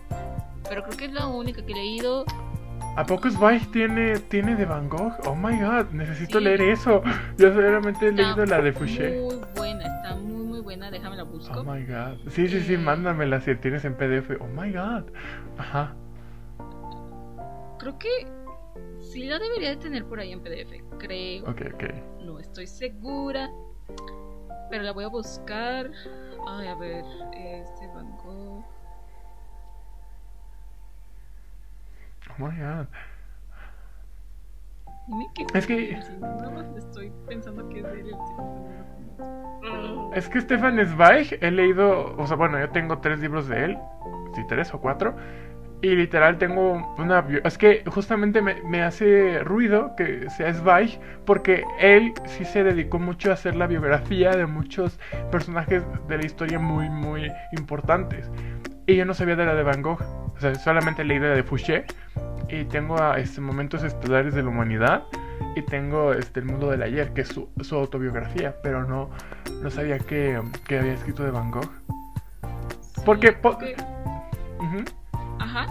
Pero creo que es la única que he leído. ¿A poco Zweig tiene, tiene de Van Gogh? Oh my god, necesito Sí. leer eso. Yo solamente he leído la de Fouché. Muy buena, está muy, muy buena. Déjame la busco. Oh my god. Sí, sí, sí, Eh. mándamela si tienes en PDF. Oh my god. Ajá. Creo que sí la debería de tener por ahí en PDF. Creo. Ok, ok. No estoy segura. Pero la voy a buscar. Ay, a ver. Este Van Gogh. Oh my god. Dime Es que- más estoy pensando que es él. Es que Stefan Zweig he leído, o sea, bueno, yo tengo tres libros de él, sí, tres o cuatro, y literal tengo una... Es que justamente me, me hace ruido que sea Zweig, porque él sí se dedicó mucho a hacer la biografía de muchos personajes de la historia muy, muy importantes. Y yo no sabía de la de Van Gogh, o sea, solamente leí de la de Fouché, y tengo a este, Momentos Estelares de la Humanidad, y tengo este, El Mundo del Ayer, que es su, su autobiografía, pero no, no sabía que, que había escrito de Van Gogh. Porque, po-. Ajá.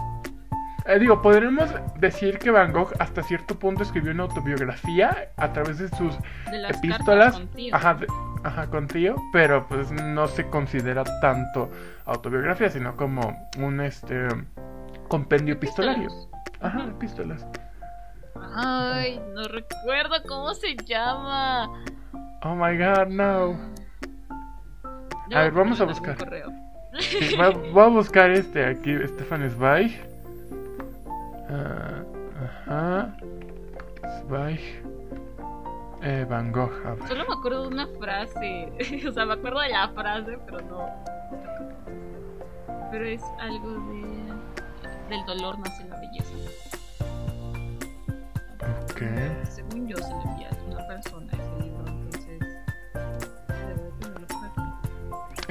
Eh, digo, podremos decir que Van Gogh hasta cierto punto escribió una autobiografía a través de sus De las epístolas. cartas contigo. Ajá, de- ajá, con tío, pero pues no se considera tanto autobiografía, sino como un este compendio epistolario. Ajá, epístolas. Ay, no recuerdo cómo se llama. Oh my god, no. Yo A ver, vamos a buscar. correo. Sí, va- voy a buscar este aquí, Stefan Zweig. Ah, ajá. Zweig. Eh, Van Gogh, a ver. Solo me acuerdo de una frase. o sea, me acuerdo de la frase, pero no. Pero es algo de. Del dolor nace la belleza. Ok. Según yo, se lo envía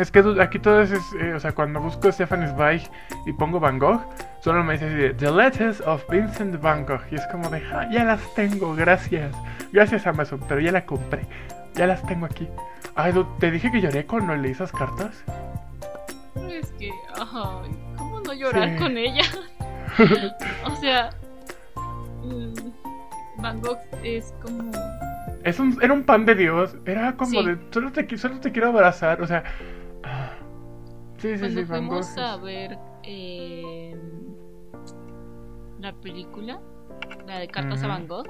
Es que aquí todo es, eh, o sea, cuando busco Stefan Zweig y pongo Van Gogh, solo me dice así de The Letters of Vincent Van Gogh. Y es como de, "Ah, ya las tengo, gracias. Gracias Amazon, pero ya la compré. Ya las tengo aquí. Ay, du- te dije que lloré cuando leí esas cartas. Es que. Ay, ¿cómo no llorar Sí. con ella? o sea. mm, Van Gogh es como. Es un, era un pan de Dios. Era como Sí. de, solo te, solo te quiero abrazar. O sea, ah. Sí, sí, Cuando sí, fuimos a ver eh, la película, la de Cartas a. Van Gogh,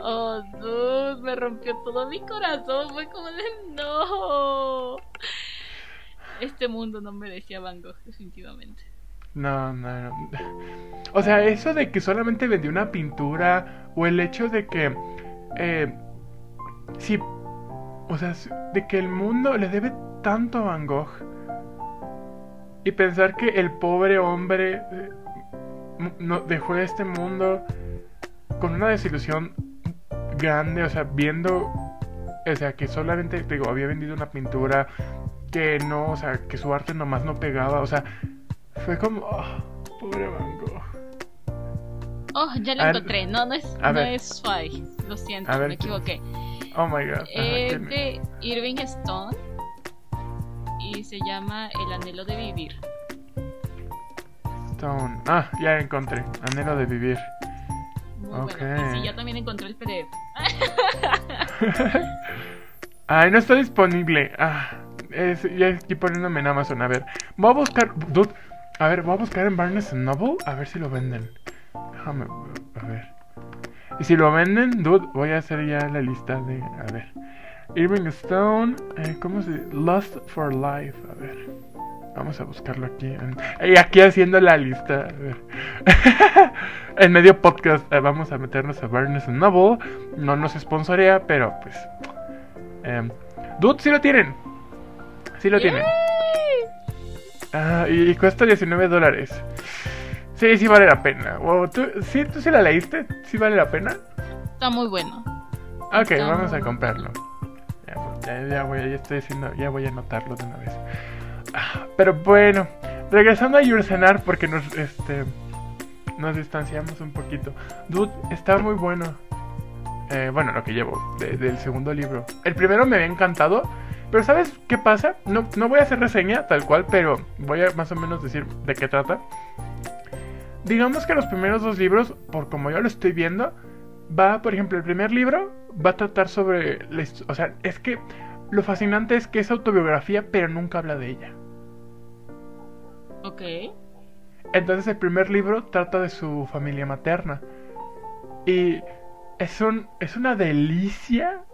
oh, dude, me rompió todo mi corazón. Fue como de no. Este mundo no merecía Van Gogh, definitivamente. No, no, no. O sea, eso de que solamente vendió una pintura o el hecho de que... Eh, sí, o sea, de que el mundo le debe tanto a Van Gogh y pensar que el pobre hombre eh, dejó este mundo con una desilusión grande, o sea, viendo, o sea, que solamente, digo, había vendido una pintura que no, o sea, que su arte nomás no pegaba, o sea, fue como, ah, pobre Van Gogh. Oh, ya lo encontré. No, no es, no es Zweig. Lo siento, ver, me equivoqué. Oh my god. Es ¿quién es? de Irving Stone y se llama El anhelo de vivir. Stone. Ah, ya encontré. Anhelo de vivir. Muy Ok. bueno. Y sí, ya también encontré el PDF. Ay, no está disponible. Ah, es, ya estoy poniéndome en Amazon. A ver, voy a buscar. Dude, a ver, voy a buscar en Barnes Noble. A ver si lo venden. Déjame, a ver. Y si lo venden, dude, voy a hacer ya la lista de. A ver. Irving Stone. eh, ¿Cómo se Lost for Life. A ver. Vamos a buscarlo aquí. Y aquí haciendo la lista. A ver. en medio podcast eh, vamos a meternos a Barnes Noble. No nos sponsorea, pero pues. Eh, dude, sí lo tienen. Sí lo tienen. Ah, y, y cuesta 19 dólares. Sí, sí vale la pena. Wow, ¿tú, sí, ¿Tú sí la leíste? ¿Sí vale la pena? Está muy bueno. Ok, Está vamos a comprarlo. Ya, ya, ya voy, ya estoy haciendo, ya voy a anotarlo de una vez. Ah, Pero bueno, regresando a Yursenar porque nos, este, nos distanciamos un poquito. Dude, está muy bueno. Eh, bueno, lo que llevo de- del segundo libro. El primero me había encantado, pero ¿sabes qué pasa? No, no voy a hacer reseña tal cual, pero voy a más o menos decir de qué trata. Digamos que los primeros dos libros, por como yo lo estoy viendo, va, por ejemplo, el primer libro va a tratar sobre, o sea, es que lo fascinante es que es autobiografía, pero nunca habla de ella. Ok. Entonces el primer libro trata de su familia materna. Y es, un, es una delicia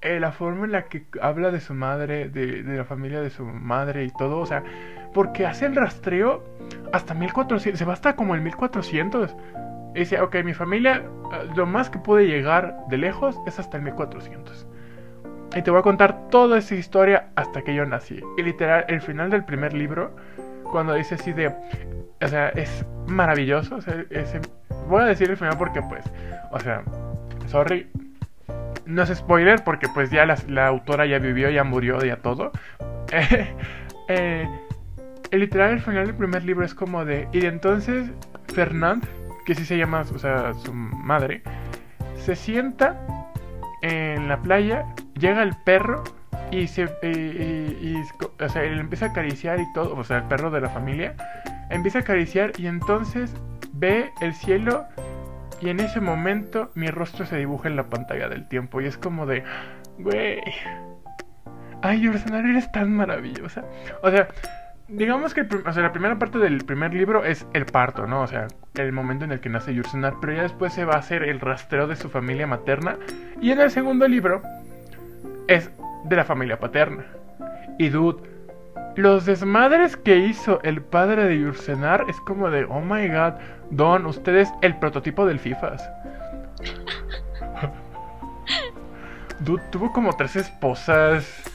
eh, la forma en la que habla de su madre, de, de la familia de su madre y todo. O sea, porque hace el rastreo hasta 1400, se va hasta como el 1400. Y dice, ok, mi familia, eh, lo más que pude llegar de lejos es hasta el 1400. Y te voy a contar toda esa historia hasta que yo nací. Y literal, el final del primer libro, cuando dice así de, o sea, es maravilloso. O sea, ese- voy a decir el final porque, pues, o sea, sorry. No es spoiler porque, pues, ya la, la autora ya vivió, ya murió, ya todo. Eh, eh, el literal, el final del primer libro es como de. Y de entonces, Fernand, que sí se llama, o sea, su madre, se sienta en la playa, llega el perro y se y, o sea, él empieza a acariciar y todo, o sea, el perro de la familia empieza a acariciar y entonces ve el cielo y en ese momento mi rostro se dibuja en la pantalla del tiempo y es como de Güey. Ay, Yursenar, eres tan maravillosa. O sea, digamos que o sea, la primera parte del primer libro es el parto, ¿no? O sea, el momento en el que nace Yursenar, pero ya después se va a hacer el rastreo de su familia materna. Y en el segundo libro es de la familia paterna. Y dude, los desmadres que hizo el padre de Yursenar es como de, oh my god, Don, usted es el prototipo del FIFAs. dude, tuvo como tres esposas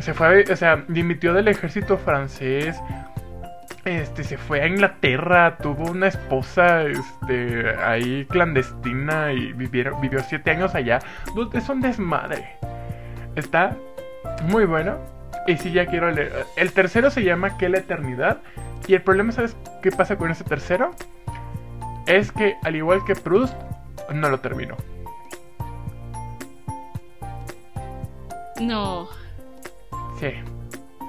se fue, o sea, dimitió del ejército francés. Este, se fue a Inglaterra, tuvo una esposa, este, ahí clandestina y vivieron, vivió siete años allá. Es un desmadre. Está muy bueno. Y si ya quiero leer. El tercero se llama Que la eternidad. Y el problema, ¿sabes qué pasa con ese tercero? Es que, al igual que Proust, no lo terminó. No. Sí,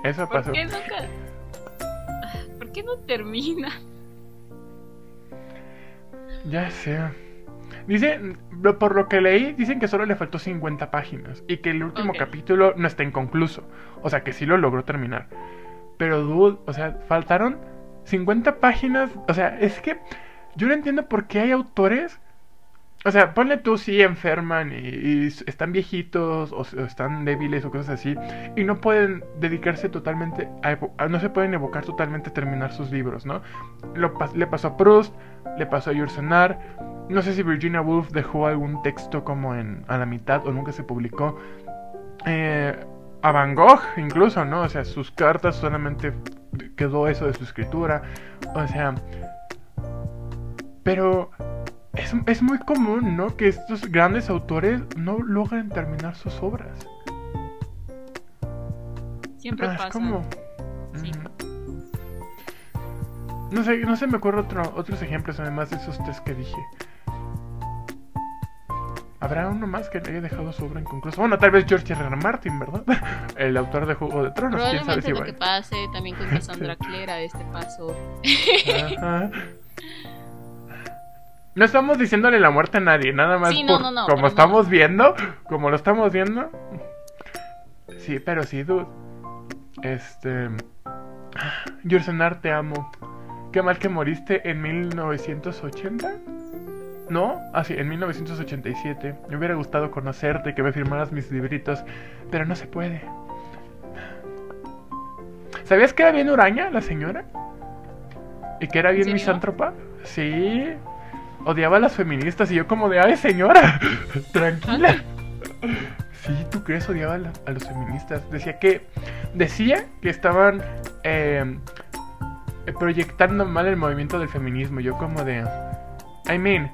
eso pasó. ¿Por qué nunca? ¿Por qué no termina? Ya sé. Dice, por lo que leí, dicen que solo le faltó 50 páginas y que el último capítulo no está inconcluso. O sea, que sí lo logró terminar. Pero, dude, o sea, faltaron 50 páginas. O sea, es que yo no entiendo por qué hay autores o sea, ponle tú si enferman y, están viejitos o, están débiles o cosas así y no pueden dedicarse totalmente a, no se pueden evocar totalmente a terminar sus libros, ¿no? Le pasó a Proust, le pasó a Yursenar, no sé si Virginia Woolf dejó algún texto como en a la mitad o nunca se publicó. Eh, a Van Gogh incluso, ¿no? O sea, sus cartas solamente quedó eso de su escritura. O sea, pero es, muy común, ¿no? Que estos grandes autores no logren terminar sus obras. Siempre ah, pasa. No sé, no sé, me acuerdo otros ejemplos además de esos tres que dije. ¿Habrá uno más que haya dejado su obra inconclusa? Bueno, tal vez George R. R. Martin, ¿verdad? El autor de Juego de Tronos. Probablemente ¿Quién sabe si lo que pase también con Cassandra Clare a este paso. Ajá. No estamos diciéndole la muerte a nadie, nada más como estamos viendo, como lo estamos viendo. Sí, pero sí, dude. Este. Yursenar, te amo. Qué mal que moriste en 1980. ¿No? Ah, sí, en 1987. Me hubiera gustado conocerte, que me firmaras mis libritos, pero no se puede. ¿Sabías que era bien huraña la señora? ¿Y que era bien misántropa? Sí odiaba a las feministas y yo como de, ay señora, tranquila. Sí, ¿tú crees odiaba a, los feministas? Decía que decía que estaban em, proyectando mal el movimiento del feminismo. Yo como de, I mean,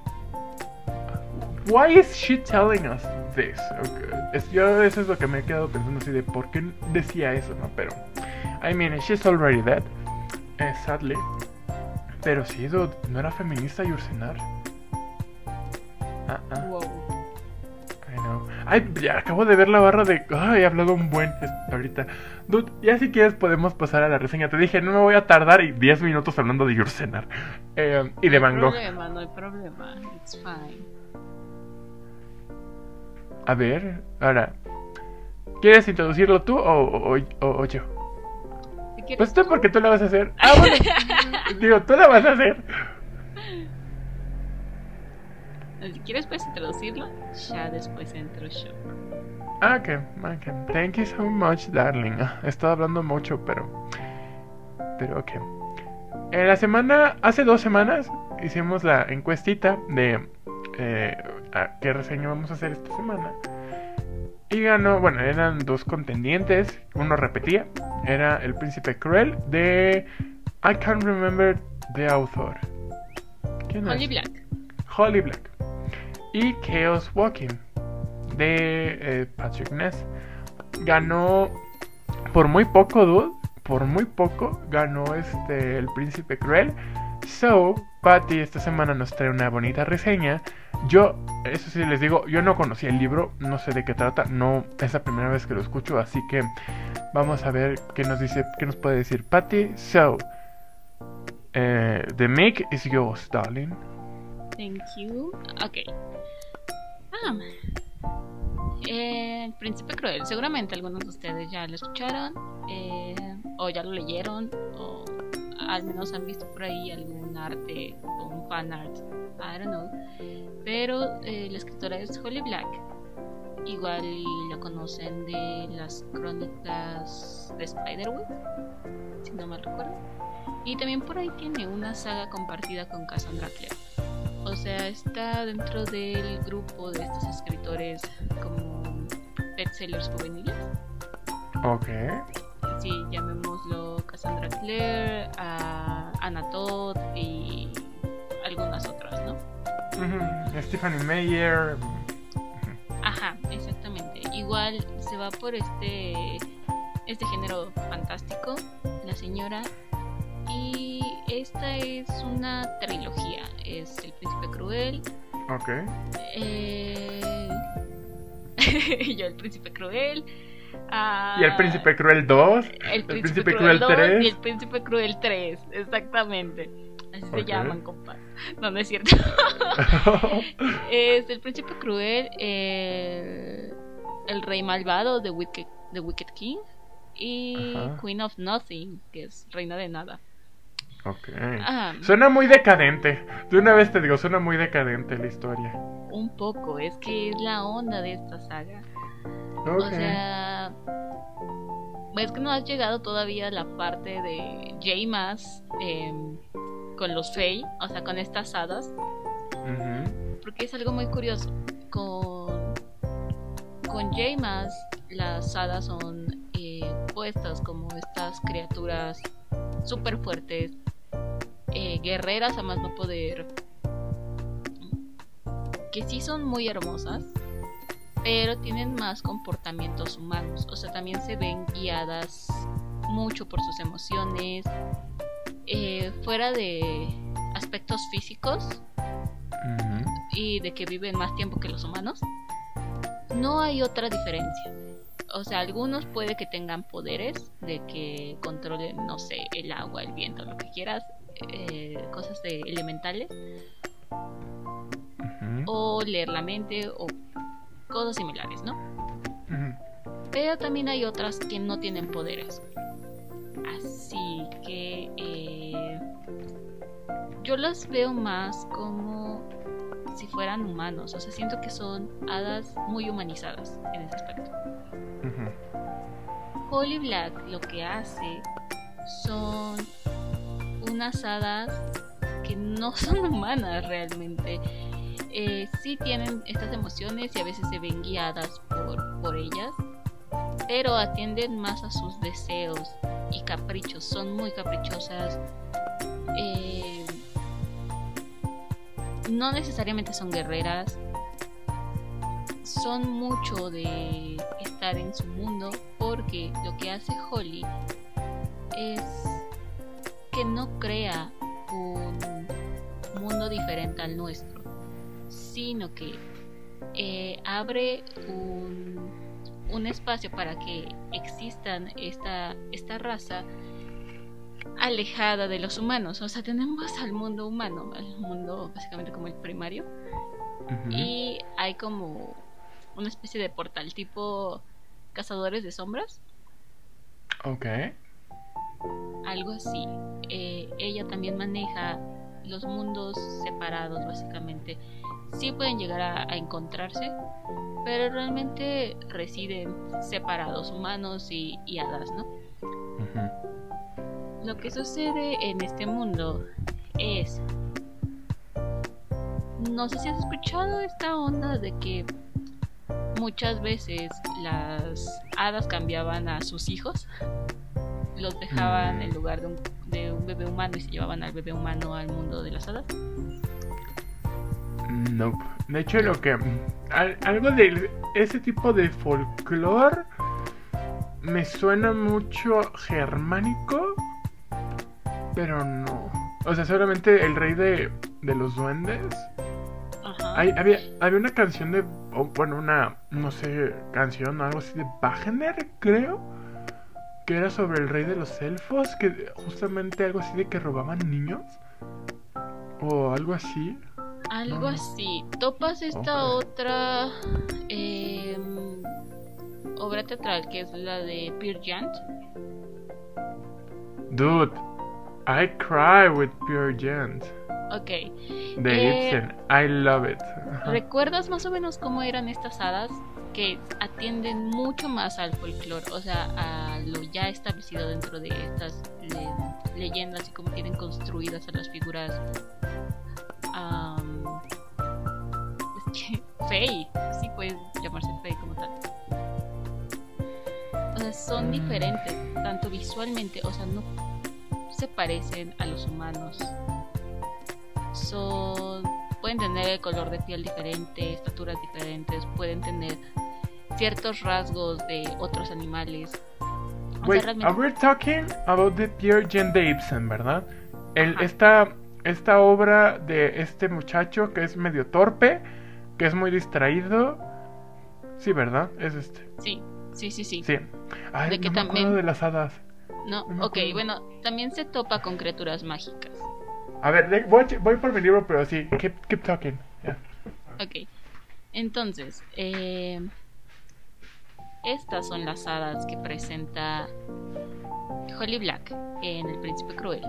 why is she telling us this? Es, yo eso es lo que me he quedado pensando así de por qué decía eso, ¿no? Pero, I mean, she's already dead, eh, sadly. Pero sí, no era feminista Yursenar. Ah, ah. Wow. Ay, ya acabo de ver la barra de. Ay, he hablado un buen ahorita. Dude, ya si quieres podemos pasar a la reseña. Te dije, no me voy a tardar y 10 minutos hablando de Yursenar. Eh, y de Van Gogh. No hay problema, no hay problema. It's fine. A ver, ahora. ¿Quieres introducirlo tú o, o, o, yo? Pues tú porque tú la vas a hacer. Ah, bueno. digo, tú la vas a hacer. Si quieres puedes introducirlo, ya después entro yo. Ah, ok, ok. Thank you so much, darling. Ah, he estado hablando mucho, pero... Pero ok. En la semana, hace dos semanas, hicimos la encuestita de eh, qué reseña vamos a hacer esta semana. Y ganó, bueno, eran dos contendientes, uno repetía, era El Príncipe Cruel de I can't remember the author. ¿Quién Holly Black. Holly Black y Chaos Walking de eh, Patrick Ness. Ganó por muy poco, dude. Por muy poco ganó este el Príncipe Cruel. So, Patty esta semana nos trae una bonita reseña. Yo, eso sí les digo, yo no conocía el libro, no sé de qué trata, no es la primera vez que lo escucho, así que vamos a ver qué nos dice, qué nos puede decir Patty. So, eh, the mic is yours, darling. Thank you. Okay. Eh, el Príncipe Cruel, seguramente algunos de ustedes ya lo escucharon, eh, o ya lo leyeron, o al menos han visto por ahí algún arte o un fan art, I don't know. Pero eh, la escritora es Holly Black. Igual lo conocen de las crónicas de Spiderwood, si no mal recuerdo. Y también por ahí tiene una saga compartida con Cassandra Clare. O sea, está dentro del grupo de estos escritores como bestsellers juveniles. Ok. Sí, llamémoslo Cassandra Clare, a Anna Todd y algunas otras, ¿no? Stephanie Meyer. Ajá, exactamente. Igual se va por este este género fantástico, la señora. Y esta es una trilogía. Es El Príncipe Cruel. Ok. Eh... yo, El Príncipe Cruel. ah, Y el Príncipe Cruel 2. El Príncipe, Príncipe Cruel, Cruel 2 3. y El Príncipe Cruel 3. Exactamente. Así se llaman, compas. No, no es cierto. es El Príncipe Cruel. eh, el Rey Malvado de Wicked, de Wicked King. Y Ajá. Queen of Nothing, que es Reina de Nada. Ok. Suena muy decadente. De una vez te digo, suena muy decadente la historia. un poco, es que es la onda de esta saga. Ok. O sea, es que no has llegado todavía a la parte de Jamas em, con los Fey, o sea, con estas hadas, porque es algo muy curioso. Con, con Jamas, las hadas son eh, puestas como estas criaturas súper fuertes, eh, guerreras a más no poder, que sí son muy hermosas, pero tienen más comportamientos humanos. O sea, también se ven guiadas mucho por sus emociones. eh, fuera de aspectos físicos y de que viven más tiempo que los humanos, no hay otra diferencia. O sea, algunos puede que tengan poderes de que controlen, no sé, el agua, el viento, lo que quieras, eh, cosas de elementales, o leer la mente, o cosas similares, ¿no? Pero también hay otras que no tienen poderes. Así que eh, yo las veo más como si fueran humanos. O sea, siento que son hadas muy humanizadas en ese aspecto. Ujú. Holly Black lo que hace son unas hadas que no son humanas realmente. Eh, sí tienen estas emociones y a veces se ven guiadas por, por ellas, pero atienden más a sus deseos y caprichos. Son muy caprichosas. Eh, no necesariamente son guerreras. Son mucho de estar en su mundo porque lo que hace Holly es que no crea un mundo diferente al nuestro, sino que eh, abre un, un espacio para que existan esta, esta raza alejada de los humanos. O sea, tenemos al mundo humano, al mundo básicamente como el primario, y hay como una especie de portal tipo cazadores de sombras, Ok. algo así. Eh, ella también maneja los mundos separados, básicamente. Sí pueden llegar a, a encontrarse, pero realmente residen separados, humanos y, y hadas, ¿no? Lo que sucede en este mundo es... No sé si has escuchado esta onda de que muchas veces las hadas cambiaban a sus hijos. Los dejaban Mm. en lugar de un, de un bebé humano y se llevaban al bebé humano al mundo de las hadas. Nope. De hecho, lo que. al- algo de ese tipo de folclore me suena mucho germánico, pero no. O sea, seguramente el rey de, de los duendes. Ajá. Hay- había, había una canción de. bueno, una. No sé, canción o algo así de Wagner, creo. Que era sobre el rey de los elfos. Que justamente algo así de que robaban niños. O algo así. Algo así. Topas esta otra em, obra teatral que es la de Peer Gynt. Dude, I cry with Pure Gent. Ok. De Eh, Ibsen. I love it. Ajá. ¿Recuerdas más o menos cómo eran estas hadas? Que atienden mucho más al folclore, o sea, a lo ya establecido dentro de estas le- leyendas y cómo tienen construidas a las figuras. am, es que, Fey, sí puede llamarse Fey como tal. O sea, son Mm. diferentes, tanto visualmente, o sea, no se parecen a los humanos. Son pueden tener el color de piel diferente, estaturas diferentes, pueden tener ciertos rasgos de otros animales. O sea, Wait, realmente- are we talking about the Pierre Jean de Ibsen, verdad? El, esta, esta obra de este muchacho que es medio torpe, que es muy distraído. Sí, ¿verdad? Es este. Sí, sí, sí, sí. Sí. Ay, De que no me también- de las hadas. No, No ok, bueno, también se topa con criaturas mágicas. A ver, voy, voy por mi libro, pero sí, keep, keep talking. Yeah. Ok, entonces, eh, estas son las hadas que presenta Holly Black en El Príncipe Cruel.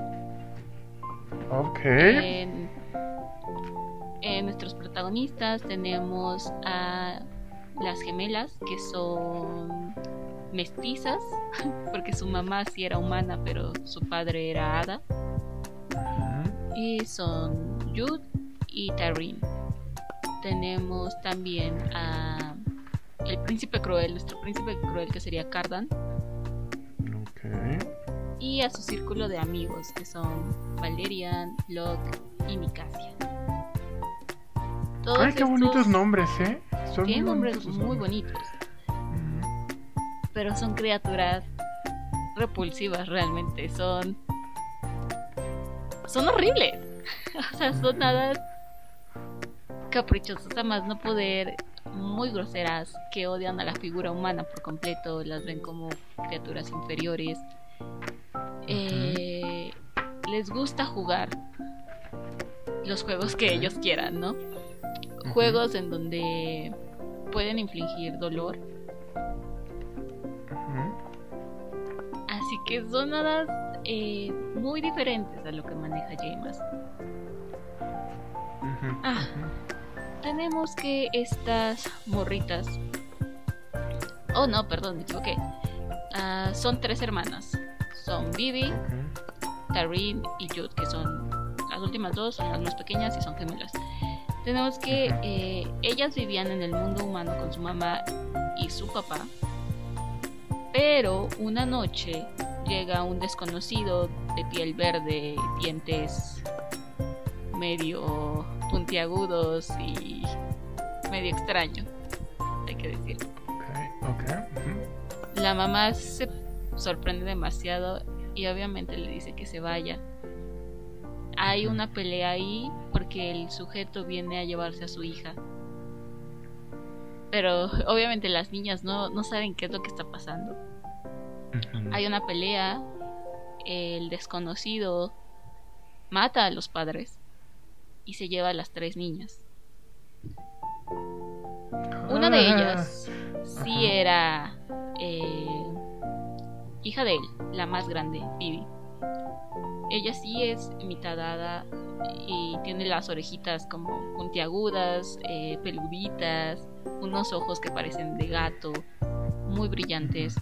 Ok. En, en nuestros protagonistas tenemos a las gemelas que son mestizas, porque su mamá sí era humana, pero su padre era hada. Y son Jude y Taryn. Tenemos también a el príncipe cruel, nuestro príncipe cruel que sería Cardan, Ok. y a su círculo de amigos que son Valerian, Locke y Nicasia. Todos Ay, qué bonitos nombres, ¿eh? Son Tienen muy nombres bonitos muy nombres. bonitos, Ujú. pero son criaturas repulsivas realmente. Son. Son horribles. o sea, son nada caprichosas, a más no poder, muy groseras, que odian a la figura humana por completo, las ven como criaturas inferiores. Eh, les gusta jugar los juegos que ellos quieran, ¿no? Juegos en donde pueden infligir dolor. Así que son hadas eh, muy diferentes a lo que maneja James. Ah. Tenemos que estas morritas. Oh no, perdón, me equivoqué. Ah, son tres hermanas. Son Vivi. Taryn y Jude, que son las últimas dos, son las más pequeñas y son gemelas. Tenemos que eh, ellas vivían en el mundo humano con su mamá y su papá, pero una noche llega un desconocido de piel verde, dientes medio puntiagudos y medio extraño, hay que decir. Ok. Ok. Ujú. La mamá se sorprende demasiado y obviamente le dice que se vaya. Hay una pelea ahí porque el sujeto viene a llevarse a su hija. Pero obviamente las niñas no, no saben qué es lo que está pasando. Hay una pelea, el desconocido mata a los padres y se lleva a las tres niñas. Una de Ah. ellas sí Ajá. era eh, hija de él, la más grande, Vivi. Ella sí es mitad hada y tiene las orejitas como puntiagudas, eh, peluditas, unos ojos que parecen de gato, muy brillantes.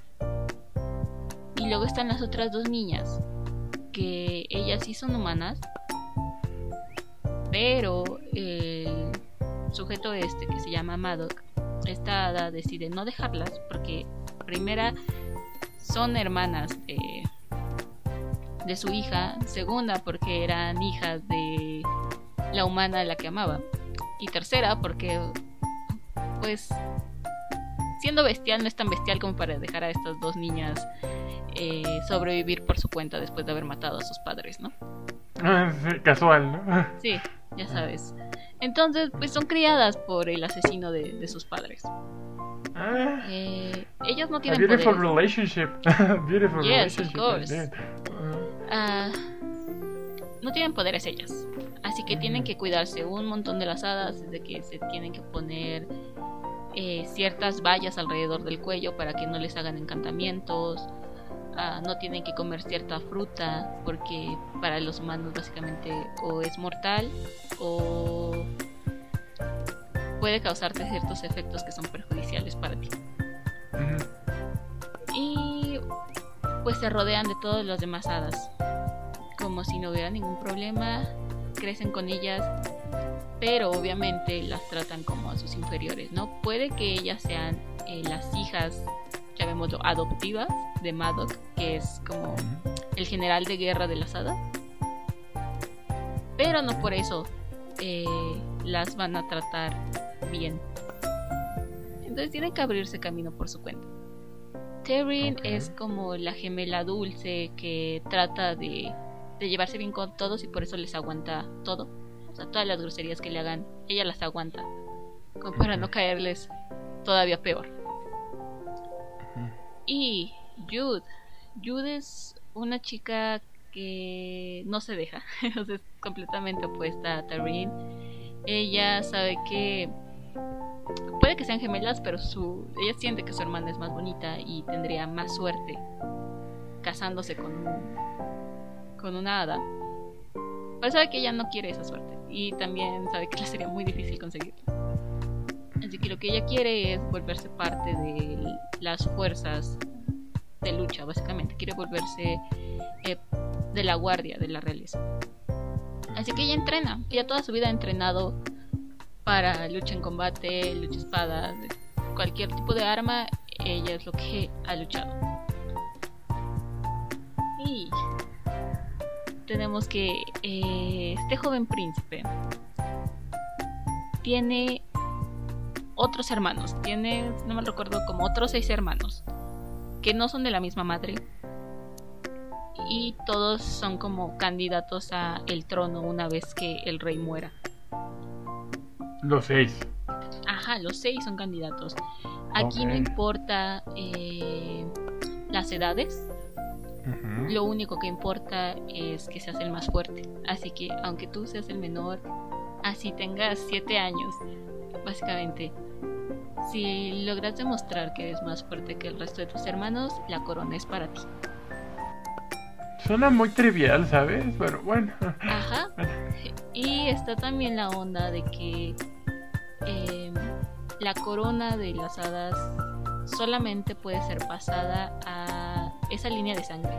Y luego están las otras dos niñas, que ellas sí son humanas, pero el sujeto este que se llama Madoc, esta hada decide no dejarlas porque primera son hermanas de, de su hija, segunda porque eran hijas de la humana a la que amaba y tercera porque pues siendo bestial no es tan bestial como para dejar a estas dos niñas eh, sobrevivir por su cuenta después de haber matado a sus padres, ¿no? Ah, casual, ¿no? Sí, ya sabes. Entonces, pues son criadas por el asesino de, de sus padres. Ah, Eh, ellas no a tienen beautiful poderes. relationship. beautiful Yes, of relationship. course. indeed. No tienen poderes ellas. Así que tienen que cuidarse un montón de las hadas, desde que se tienen que poner eh, ciertas vallas alrededor del cuello para que no les hagan encantamientos. Ah, no tienen que comer cierta fruta porque para los humanos básicamente o es mortal o puede causarte ciertos efectos que son perjudiciales para ti. Y pues se rodean de todas las demás hadas. Como si no hubiera ningún problema, crecen con ellas, pero obviamente las tratan como a sus inferiores, ¿no? Puede que ellas sean eh, las hijas, llamémoslo, adoptivas de Madoc, que es como el general de guerra de las hadas. Pero no por eso eh, las van a tratar bien. Entonces tienen que abrirse camino por su cuenta. Terrin es como la gemela dulce que trata de, de, llevarse bien con todos y por eso les aguanta todo. O sea, todas las groserías que le hagan, ella las aguanta. Como para no caerles todavía peor. Y Jude. Jude es una chica que no se deja. es completamente opuesta a Terrin. Ella sabe que puede que sean gemelas, pero su, ella siente que su hermana es más bonita y tendría más suerte casándose con, con una hada. Pero sabe que ella no quiere esa suerte y también sabe que le sería muy difícil conseguirla. Así que lo que ella quiere es volverse parte de las fuerzas de lucha, básicamente. Quiere volverse eh, de la guardia de la realeza. Así que ella entrena. Ella toda su vida ha entrenado para lucha en combate, lucha espada, cualquier tipo de arma, ella es lo que ha luchado. Y tenemos que eh, este joven príncipe tiene otros hermanos, tiene, no me recuerdo, como otros seis hermanos, que no son de la misma madre. Y todos son como candidatos a el trono una vez que el rey muera. Los seis. Ajá, los seis son candidatos. Aquí no importa eh, las edades. Lo único que importa es que seas el más fuerte. Así que aunque tú seas el menor, así tengas siete años, básicamente, si logras demostrar que eres más fuerte que el resto de tus hermanos, la corona es para ti. Suena muy trivial, ¿sabes? Pero bueno. Ajá. Y está también la onda de que em, la corona de las hadas solamente puede ser pasada a esa línea de sangre.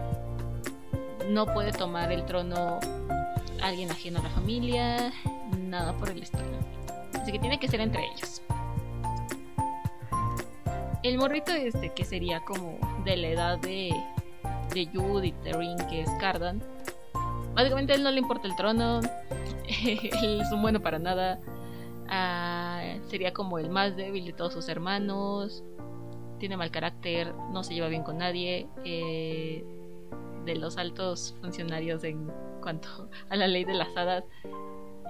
No puede tomar el trono alguien ajeno a la familia, nada por el estilo. Así que tiene que ser entre ellos. El morrito este, que sería como de la edad de de Jude y Terrin, que es Cardan. Básicamente a él no le importa el trono, él es un bueno para nada. Ah, sería como el más débil de todos sus hermanos. Tiene mal carácter, no se lleva bien con nadie. Eh, de los altos funcionarios en cuanto a la ley de las hadas,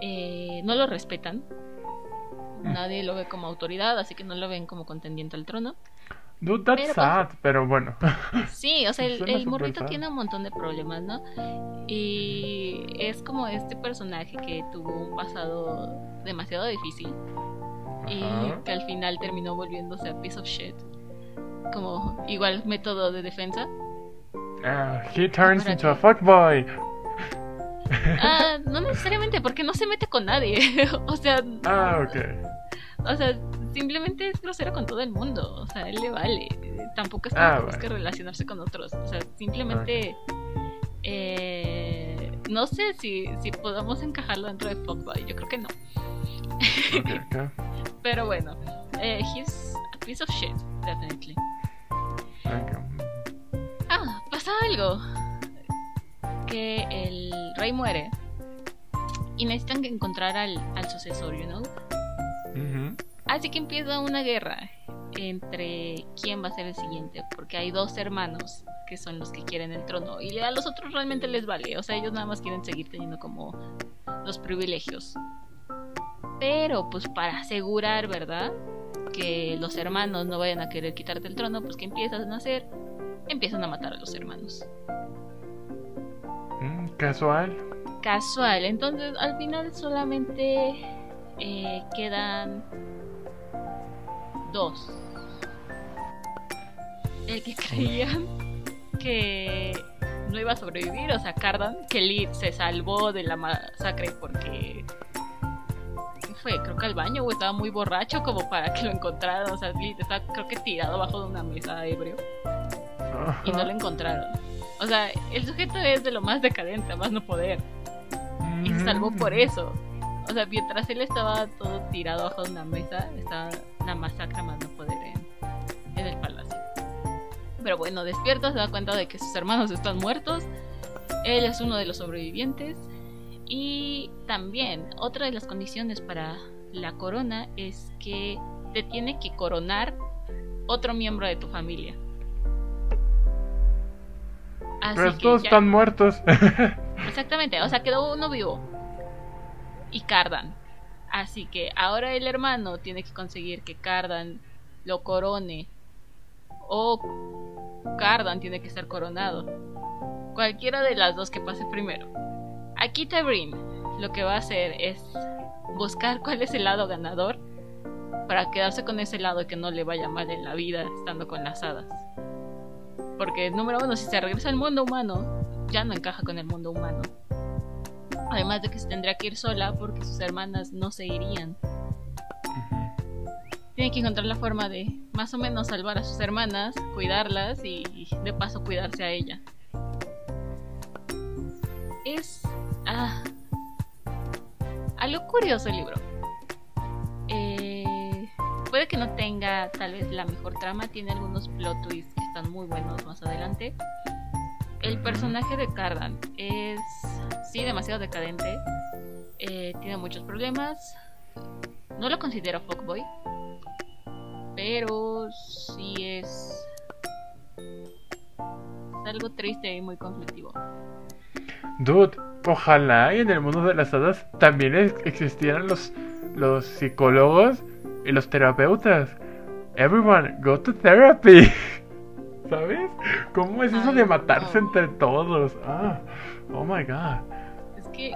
eh, no lo respetan. Mm. Nadie lo ve como autoridad, así que no lo ven como contendiente al trono. Dude, that's pero, sad, pero bueno. Sí, o sea, el, el morrito tiene un montón de problemas, ¿no? Y es como este personaje que tuvo un pasado demasiado difícil y que al final terminó volviéndose a piece of shit. Como igual método de defensa. Uh, he turns into a fuckboy. Ah, no necesariamente, porque no se mete con nadie. o sea. Ah, ok. O sea, simplemente es grosero con todo el mundo. O sea, él le vale. Tampoco es que ah, que relacionarse con otros. O sea, simplemente. Eh, no sé si, si podamos encajarlo dentro de Fuckboy. Yo creo que no. Pero bueno, eh, he's a piece of shit, definitely. Ah, pasa algo. Que el rey muere. Y necesitan encontrar al, al sucesor, you know. Así que empieza una guerra entre quién va a ser el siguiente, porque hay dos hermanos que son los que quieren el trono y a los otros realmente les vale, o sea, ellos nada más quieren seguir teniendo como los privilegios. Pero pues para asegurar, ¿verdad? Que los hermanos no vayan a querer quitarte el trono, pues que empiezan a hacer? Empiezan a matar a los hermanos. Mm, casual. casual. Entonces, al final solamente eh, quedan dos. El que creían que no iba a sobrevivir, o sea, Cardan, que Lee se salvó de la masacre porque ¿qué fue? Creo que al baño o estaba muy borracho como para que lo encontraran. O sea, está creo que tirado abajo de una mesa ebrio y no lo encontraron. O sea, el sujeto es de lo más decadente, más no poder. Y se salvó por Mm. eso. O sea, mientras él estaba todo tirado abajo de una mesa, estaba la masacre más no poder en, en el palacio. Pero bueno, despierta, se da cuenta de que sus hermanos están muertos. Él es uno de los sobrevivientes. Y también, otra de las condiciones para la corona es que te tiene que coronar otro miembro de tu familia. Así Pero todos ya- están muertos. Exactamente, o sea, quedó uno vivo. Y Cardan. Así que ahora el hermano tiene que conseguir que Cardan lo corone. O Cardan tiene que ser coronado. Cualquiera de las dos que pase primero. Aquí Tabrin lo que va a hacer es buscar cuál es el lado ganador para quedarse con ese lado que no le vaya mal en la vida estando con las hadas. Porque número uno, si se regresa al mundo humano, ya no encaja con el mundo humano. Además de que se tendría que ir sola porque sus hermanas no se irían. Tiene que encontrar la forma de más o menos salvar a sus hermanas, cuidarlas y de paso cuidarse a ella. Es ah, algo curioso el libro. Eh, puede que no tenga tal vez la mejor trama, tiene algunos plot twists que están muy buenos más adelante. El personaje de Cardan es, sí, demasiado decadente. eh, tiene muchos problemas. No lo considero fuckboy. Pero sí es, es algo triste y muy conflictivo. Dude, ojalá y en el mundo de las hadas también ex- existieran los, los psicólogos y los terapeutas. Everyone, go to therapy. ¿Sabes? ¿Cómo es eso de matarse entre todos? Ah, oh my god. Es que,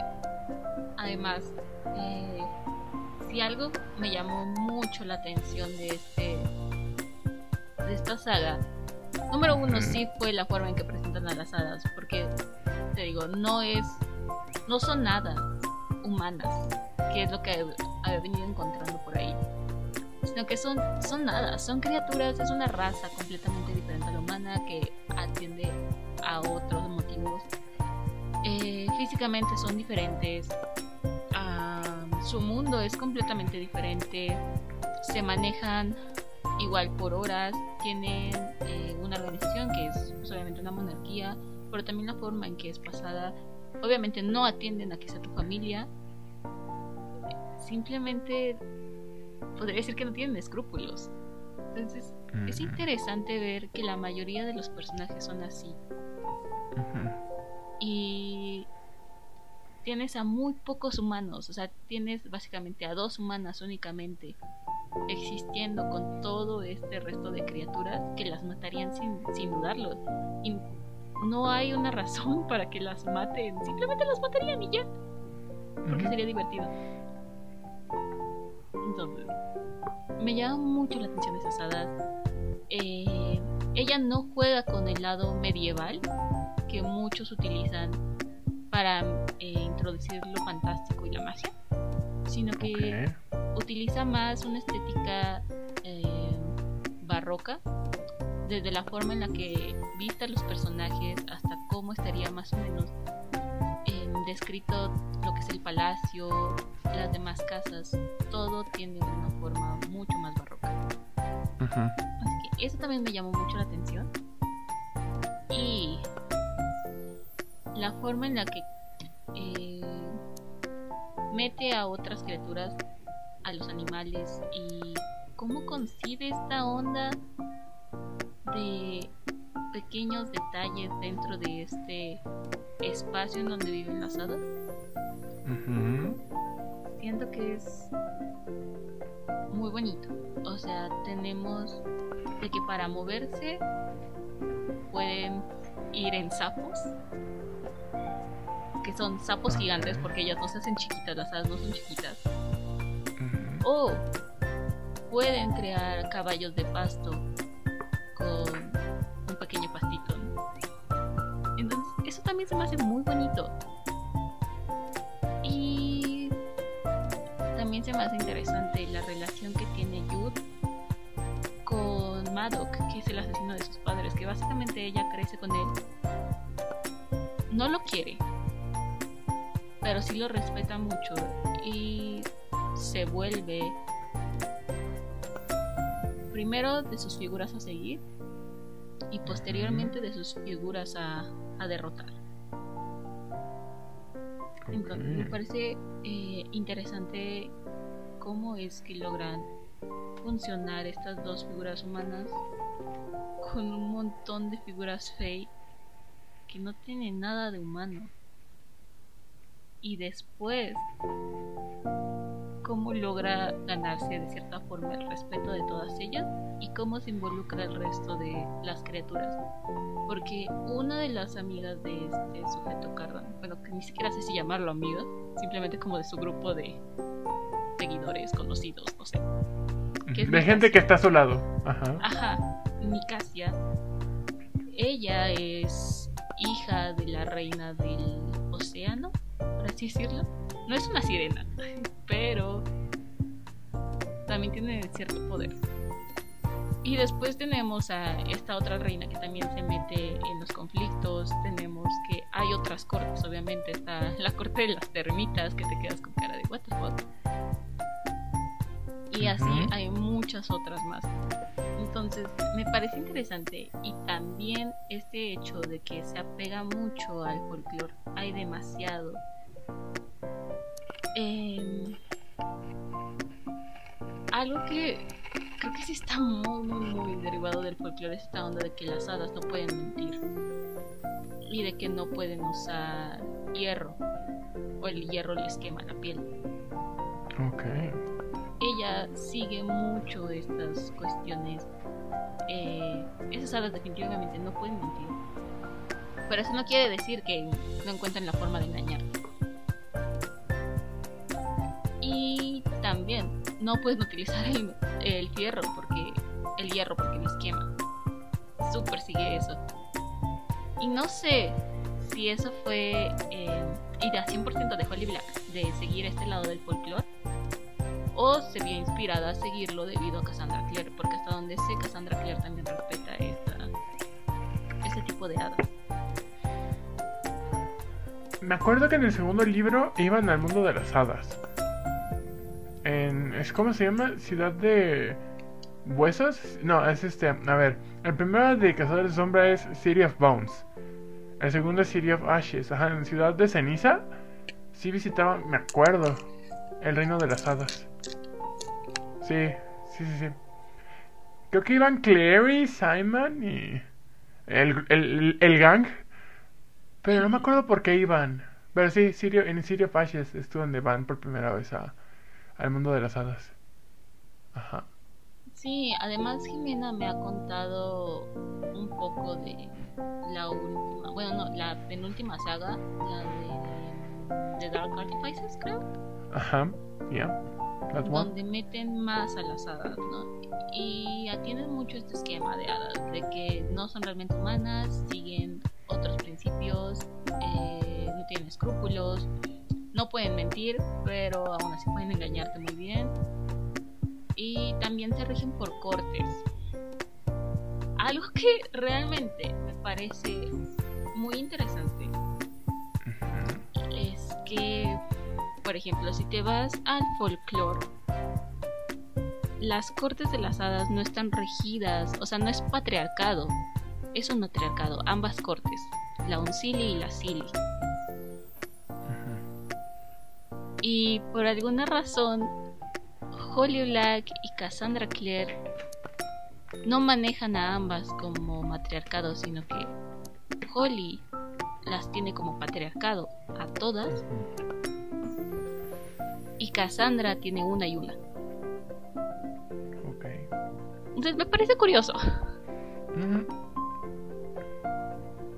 además, eh, si algo me llamó mucho la atención de este de esta saga, número uno Ujú. sí fue la forma en que presentan a las hadas, porque digo, no es, no son nada humanas, que es lo que había venido encontrando por ahí, sino que son, son nada, son criaturas, es una raza completamente diferente a la humana que atiende a otros motivos eh, físicamente son diferentes. ah, su mundo es completamente diferente. Se manejan igual por horas. Tienen eh, una organización que es solamente una monarquía, pero también la forma en que es pasada. Obviamente no atienden a que sea tu familia. Simplemente podría decir que no tienen escrúpulos. Entonces es interesante ver que la mayoría de los personajes son así. ujú. y tienes a muy pocos humanos, o sea, tienes básicamente a dos humanas únicamente existiendo con todo este resto de criaturas que las matarían sin, sin dudarlo. Y no hay una razón para que las maten, simplemente las matarían y ya, porque sería divertido. Entonces, me llama mucho la atención esas hadas. Eh, ella no juega con el lado medieval que muchos utilizan para eh, introducir lo fantástico y la magia, sino que utiliza más una estética eh, barroca, desde la forma en la que vista los personajes hasta cómo estaría más o menos eh, descrito lo que es el palacio, las demás casas, todo tiene una forma mucho más barroca. Así que eso también me llamó mucho la atención. Y la forma en la que eh, mete a otras criaturas, a los animales, y cómo concibe esta onda de pequeños detalles dentro de este espacio en donde viven las hadas. Siento que es muy bonito. O sea, tenemos de que para moverse pueden ir en sapos. que son sapos gigantes, porque ellas no se hacen chiquitas, las hadas no son chiquitas. O pueden crear caballos de pasto un pequeño pastito. Entonces, eso también se me hace muy bonito. Y también se me hace interesante la relación que tiene Jude con Maddox, que es el asesino de sus padres, que básicamente ella crece con él. No lo quiere, pero sí lo respeta mucho y se vuelve primero de sus figuras a seguir y posteriormente de sus figuras a, a derrotar. Entonces me parece eh, interesante cómo es que logran funcionar estas dos figuras humanas con un montón de figuras fake que no tienen nada de humano. Y después, cómo logra ganarse de cierta forma el respeto de todas ellas y cómo se involucra el resto de las criaturas. Porque una de las amigas de este sujeto Cardan, bueno, que ni siquiera sé si llamarlo amiga, simplemente como de su grupo de seguidores, conocidos, no sé. que De mi gente que está a su lado. Ajá. Ajá, Nicasia. Ella es hija de la reina del océano, por así decirlo. No es una sirena, pero también tiene cierto poder. Y después tenemos a esta otra reina que también se mete en los conflictos. Tenemos que hay otras cortes, obviamente. Está la corte de las termitas que te quedas con cara de what the fuck. Y así hay muchas otras más. Entonces, me parece interesante y también este hecho de que se apega mucho al folclore. Hay demasiado. Em, algo que creo que sí está muy, muy, muy derivado del folclore es esta onda de que las hadas no pueden mentir y de que no pueden usar hierro o el hierro les quema la piel Ok. ella sigue mucho estas cuestiones. Eh, esas hadas definitivamente no pueden mentir. Pero eso no quiere decir que no encuentren la forma de engañar. También no pueden utilizar el, el porque el hierro porque les quema. Súper sigue eso. Y no sé si eso fue eh, idea 100% de Holly Black de seguir este lado del folclore o se vio inspirada a seguirlo debido a Cassandra Clare, porque hasta donde sé Cassandra Clare también respeta esta, este tipo de hadas. Me acuerdo que en el segundo libro iban al mundo de las hadas. En, ¿Cómo se llama? Ciudad de Huesos. No, es este. A ver. El primero de Cazadores de Sombra es City of Bones. El segundo es City of Ashes. Ajá, en Ciudad de Ceniza. Sí visitaba, me acuerdo. El reino de las hadas. Sí, sí, sí, sí. Creo que iban Clary, Simon y. El, el, el gang. Pero no me acuerdo por qué iban. Pero sí, en City of Ashes es donde van por primera vez a, al mundo de las hadas. Ajá. Sí, además Jimena me ha contado un poco de la última, bueno, no, la penúltima saga, la de, de Dark Artifices, creo. Ajá. Yeah. That one. donde meten más a las hadas, ¿no? Y atienden mucho este esquema de hadas, de que no son realmente humanas, siguen otros principios, eh, no tienen escrúpulos, no pueden mentir, pero aún así pueden engañarte muy bien. Y también se rigen por cortes. Algo que realmente me parece muy interesante es que, por ejemplo, si te vas al folclore, las cortes de las hadas no están regidas, o sea, no es patriarcado, es un matriarcado, ambas cortes, la Uncili y la Cili. Y por alguna razón, Holly Black y Cassandra Clare no manejan a ambas como matriarcado, sino que Holly las tiene como patriarcado a todas y Cassandra tiene una y una. Ok. Entonces me parece curioso,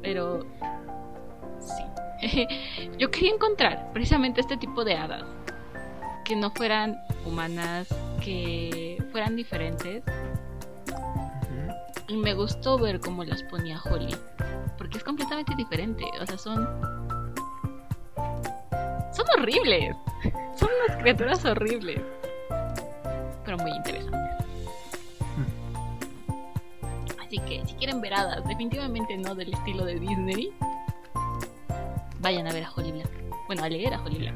pero sí. yo quería encontrar precisamente este tipo de hadas. Que no fueran humanas, que fueran diferentes. Y me gustó ver cómo las ponía Holly. Porque es completamente diferente. O sea, son. Son horribles. Son unas criaturas horribles. Pero muy interesantes. Así que si quieren ver hadas, definitivamente no del estilo de Disney. Vayan a ver a Holly Black. Bueno, a leer a Holly Black.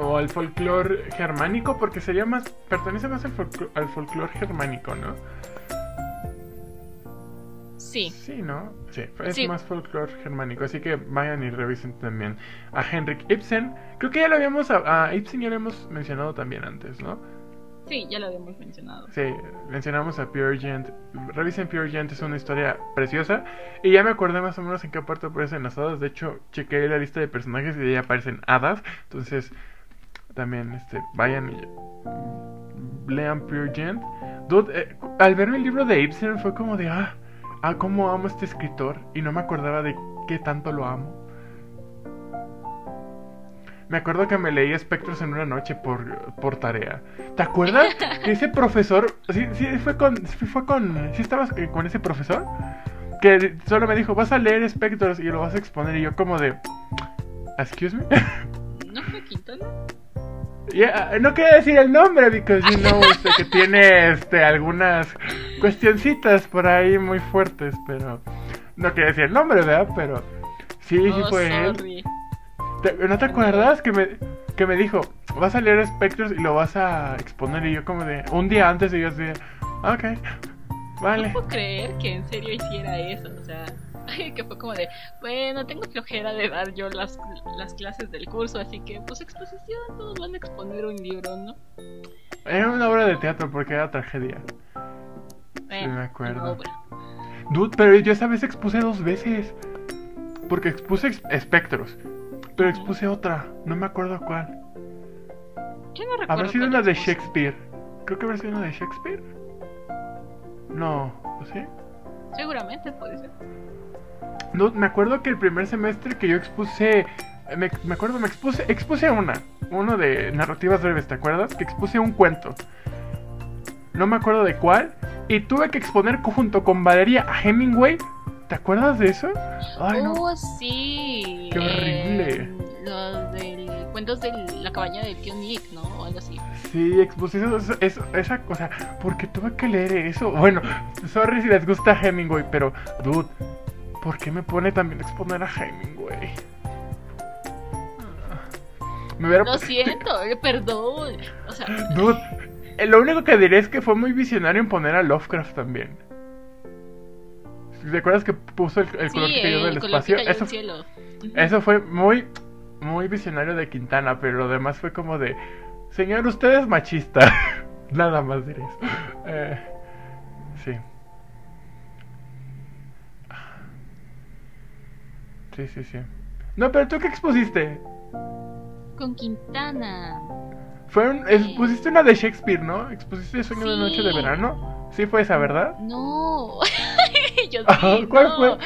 O al folclore germánico, porque sería más. pertenece más al, folclo- al folclore germánico, ¿no? Sí. Sí, ¿no? Sí, es Sí. más folclore germánico, así que vayan y revisen también a Henrik Ibsen. Creo que ya lo habíamos, a, a Ibsen ya lo hemos mencionado también antes, ¿no? Sí, ya lo habíamos mencionado. Sí, mencionamos a Pure Gent. Revisen Pure Gent, es una historia preciosa. Y ya me acordé más o menos en qué parte aparecen las hadas. De hecho, chequeé la lista de personajes y ahí aparecen hadas. Entonces, también este, vayan y lean Pure Gent. Dude, eh, al verme el libro de Ibsen fue como de, ah, ah, cómo amo a este escritor. Y no me acordaba de qué tanto lo amo. Me acuerdo que me leí Espectros en una noche por, por tarea. ¿Te acuerdas? Que ese profesor, sí, sí fue con, sí fue con, sí estabas con ese profesor que solo me dijo, vas a leer Espectros y lo vas a exponer y yo como de, excuse me. ¿No fue Quintana? Yeah, no quería decir el nombre because you know este, que tiene este algunas cuestioncitas por ahí muy fuertes, pero no quería decir el nombre, ¿verdad? Pero sí, sí Oh, fue él. Sorry. ¿Te- ¿No te acuerdas que me, que me dijo, vas a leer Spectros y lo vas a exponer? Y yo como de, un día antes y yo así, de, ok, No vale. puedo creer que en serio hiciera eso, o sea, que fue como de, bueno, tengo flojera de dar yo las, las clases del curso, así que pues exposición, todos van a exponer un libro, ¿no? Era una obra de teatro porque era tragedia. Bueno, me acuerdo. Dude, pero yo esa vez expuse dos veces. Porque expuse ex- Espectros. Pero expuse otra, no me acuerdo cuál. Yo no recuerdo. Habrá sido una de expuse. Shakespeare. Creo que habrá sido una de Shakespeare. No, ¿o ¿sí? Seguramente puede ser. No, me acuerdo que el primer semestre que yo expuse. Me, me acuerdo, me expuse. Expuse una. Uno de narrativas breves, ¿te acuerdas? Que expuse un cuento. No me acuerdo de cuál. Y tuve que exponer junto con Valeria a Hemingway. ¿Te acuerdas de eso? Ay, no. Oh, sí. Qué horrible. eh, los del cuentos de la cabaña del tío Nick, ¿no? O algo así. Sí, expuse eso, esa cosa. Porque tuve que leer eso. Bueno, sorry si les gusta Hemingway, pero, dude, ¿por qué me pone también a exponer a Hemingway? Me hubiera Lo siento, eh, perdón. O sea, Dude, eh, lo único que diré es que fue muy visionario en poner a Lovecraft también. ¿Te acuerdas que puso el, el sí, color que cayó del el color que espacio? cayó Eso, cielo. Eso fue muy, muy visionario de Quintana, pero lo demás fue como de, señor, usted es machista. Nada más diré eso. Eh, sí. Sí, sí, sí. No, pero tú qué expusiste? Con Quintana. Fue un, expusiste una de Shakespeare, ¿no? Expusiste Sueño de Sí. Noche de Verano. Sí fue esa, ¿verdad? No. Yo sí, ¿cuál no. fue?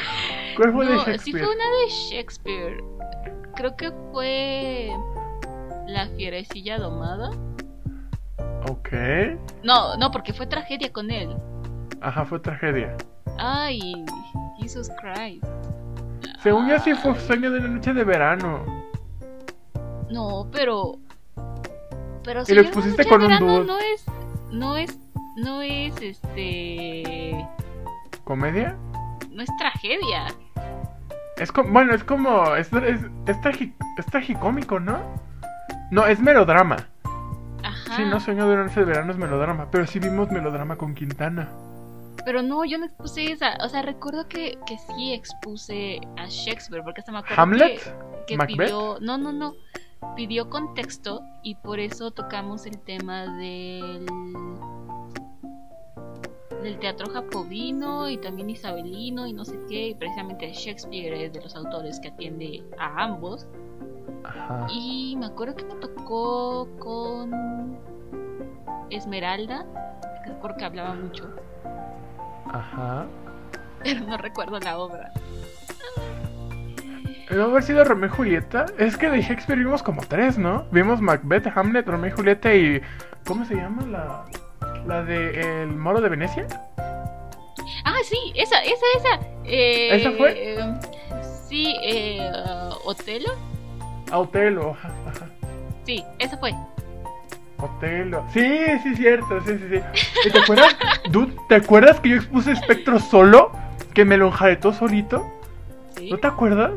¿Cuál fue de No, sí Shakespeare? fue una de Shakespeare. Creo que fue La fierecilla domada. Ok. No, no, porque fue tragedia con él. Ajá, fue tragedia. Ay, Jesus Christ. Según yo sí fue Sueño de la Noche de Verano. No, pero. Pero Y si lo yo expusiste Noche con de un Verano. No es. No es. No es este. ¿Comedia? No es tragedia. Es como, bueno, es como, es, es, es, tragi- es tragicómico, ¿no? No, es melodrama. Ajá. Sí, no, Sueño Noche de Verano es melodrama, pero sí vimos melodrama con Quintana. Pero no, yo no expuse esa. O sea, recuerdo que, que sí expuse a Shakespeare, porque hasta me acuerdo ¿Hamlet? que, que ¿Macbeth? pidió. No, no, no. Pidió contexto y por eso tocamos el tema del. Del teatro jacobino y también isabelino y no sé qué. Y precisamente Shakespeare es de los autores que atiende a ambos. Ajá. Y me acuerdo que me tocó con Esmeralda, que recuerdo que hablaba mucho, Ajá. pero no recuerdo la obra. ¿No haber sido Romeo y Julieta? Es que de Shakespeare vimos como tres, ¿no? Vimos Macbeth, Hamlet, Romeo y Julieta y... ¿Cómo se llama la...? La de El Moro de Venecia. Ah, sí, esa, esa, esa. Eh, ¿Esa fue? eh, sí, eh, Otelo. Ah, Otelo, ajá, ajá. Sí, esa fue. Otelo. Sí, sí, cierto, sí, sí, sí. ¿Y ¿Te acuerdas? Dude, ¿te acuerdas que yo expuse Espectro solo? Que me lo enjaretó solito. Sí. ¿No te acuerdas?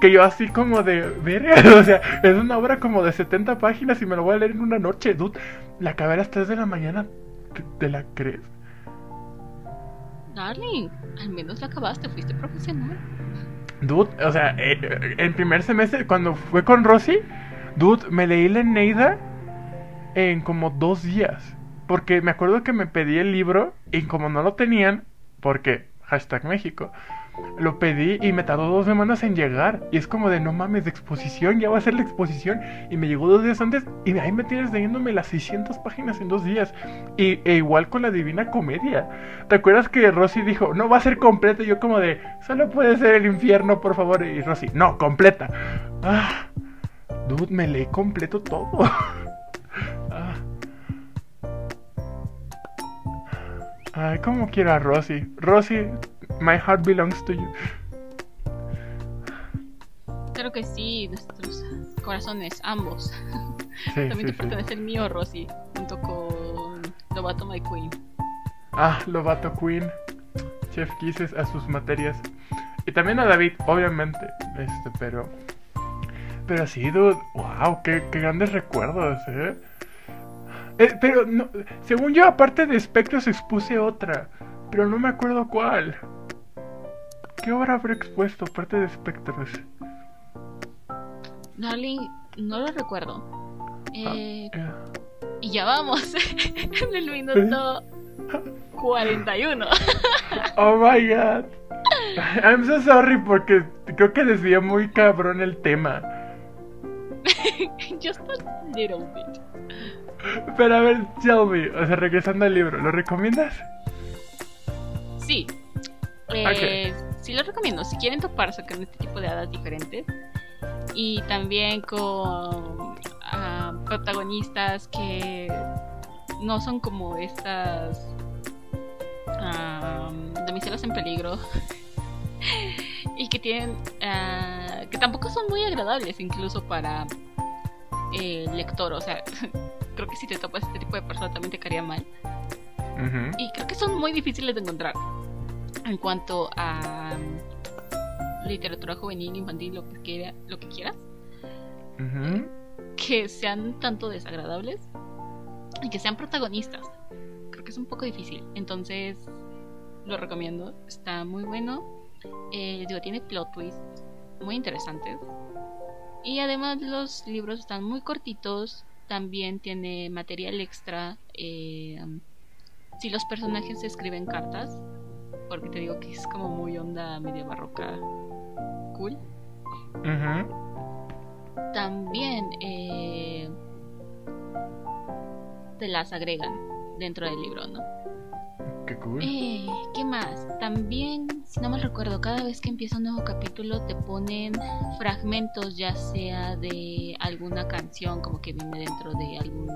Que yo así como de verga, o sea, es una obra como de 70 páginas y me lo voy a leer en una noche, dude. La acabé a las 3 de la mañana. ¿Te- ¿Te la crees? Darling, al menos la acabaste, fuiste profesional. Dude, o sea, eh, eh, en primer semestre, cuando fue con Rosy, dude, me leí la Eneida en como dos días. Porque me acuerdo que me pedí el libro y como no lo tenían, porque hashtag México, lo pedí y me tardó dos semanas en llegar. Y es como de no mames, de exposición, ya va a ser la exposición. Y me llegó dos días antes y ahí me tienes leyéndome las 600 páginas en dos días. Y, e igual con la Divina Comedia. ¿Te acuerdas que Rosy dijo, no va a ser completa? Y yo como de, solo puede ser el infierno, por favor. Y Rosy, no, completa. Ah, dude, me leí completo todo. ah. Ay, como quiera Rosy. Rosy, my heart belongs to you. Claro que sí, nuestros corazones, ambos. Sí, También sí, te sí. pertenece el mío, Rosy, junto con Lobato My Queen. Ah, Lobato Queen. Chef Kisses a sus materias. Y también a David, obviamente. Este, pero. Pero sí, dude. Wow, qué, qué grandes recuerdos, ¿eh? Eh, pero, no, según yo, aparte de Espectros, expuse otra. Pero no me acuerdo cuál. ¿Qué obra habré expuesto aparte de Espectros? Darling, no lo recuerdo. Ah, Eh, eh. y ya vamos en el minuto 41. Oh my god. I'm so sorry porque creo que desvié muy cabrón el tema. Just a little bit. Pero a ver, tell me, o sea, regresando al libro, ¿lo recomiendas? Sí. Eh, Sí lo recomiendo. Si quieren toparse con este tipo de hadas diferentes. Y también con ah, protagonistas que no son como estas ah, damiselas en peligro. y que tienen. ah, que tampoco son muy agradables, incluso para el lector. O sea, creo que si te topas este tipo de persona también te caería mal. Y creo que son muy difíciles de encontrar en cuanto a mm, literatura juvenil, infantil, lo que, quiera, lo que quieras, que sean tanto desagradables y que sean protagonistas. Creo que es un poco difícil. Entonces, lo recomiendo. Está muy bueno. Eh, digo, tiene plot twists muy interesantes. Y además los libros están muy cortitos. También tiene material extra. eh, si los personajes escriben cartas, porque te digo que es como muy onda media barroca cool. Ujú. También eh, te las agregan dentro del libro, ¿no? Qué cool. Eh, ¿Qué más? También, si no me recuerdo, cada vez que empieza un nuevo capítulo te ponen fragmentos, ya sea de alguna canción, como que viene dentro de algún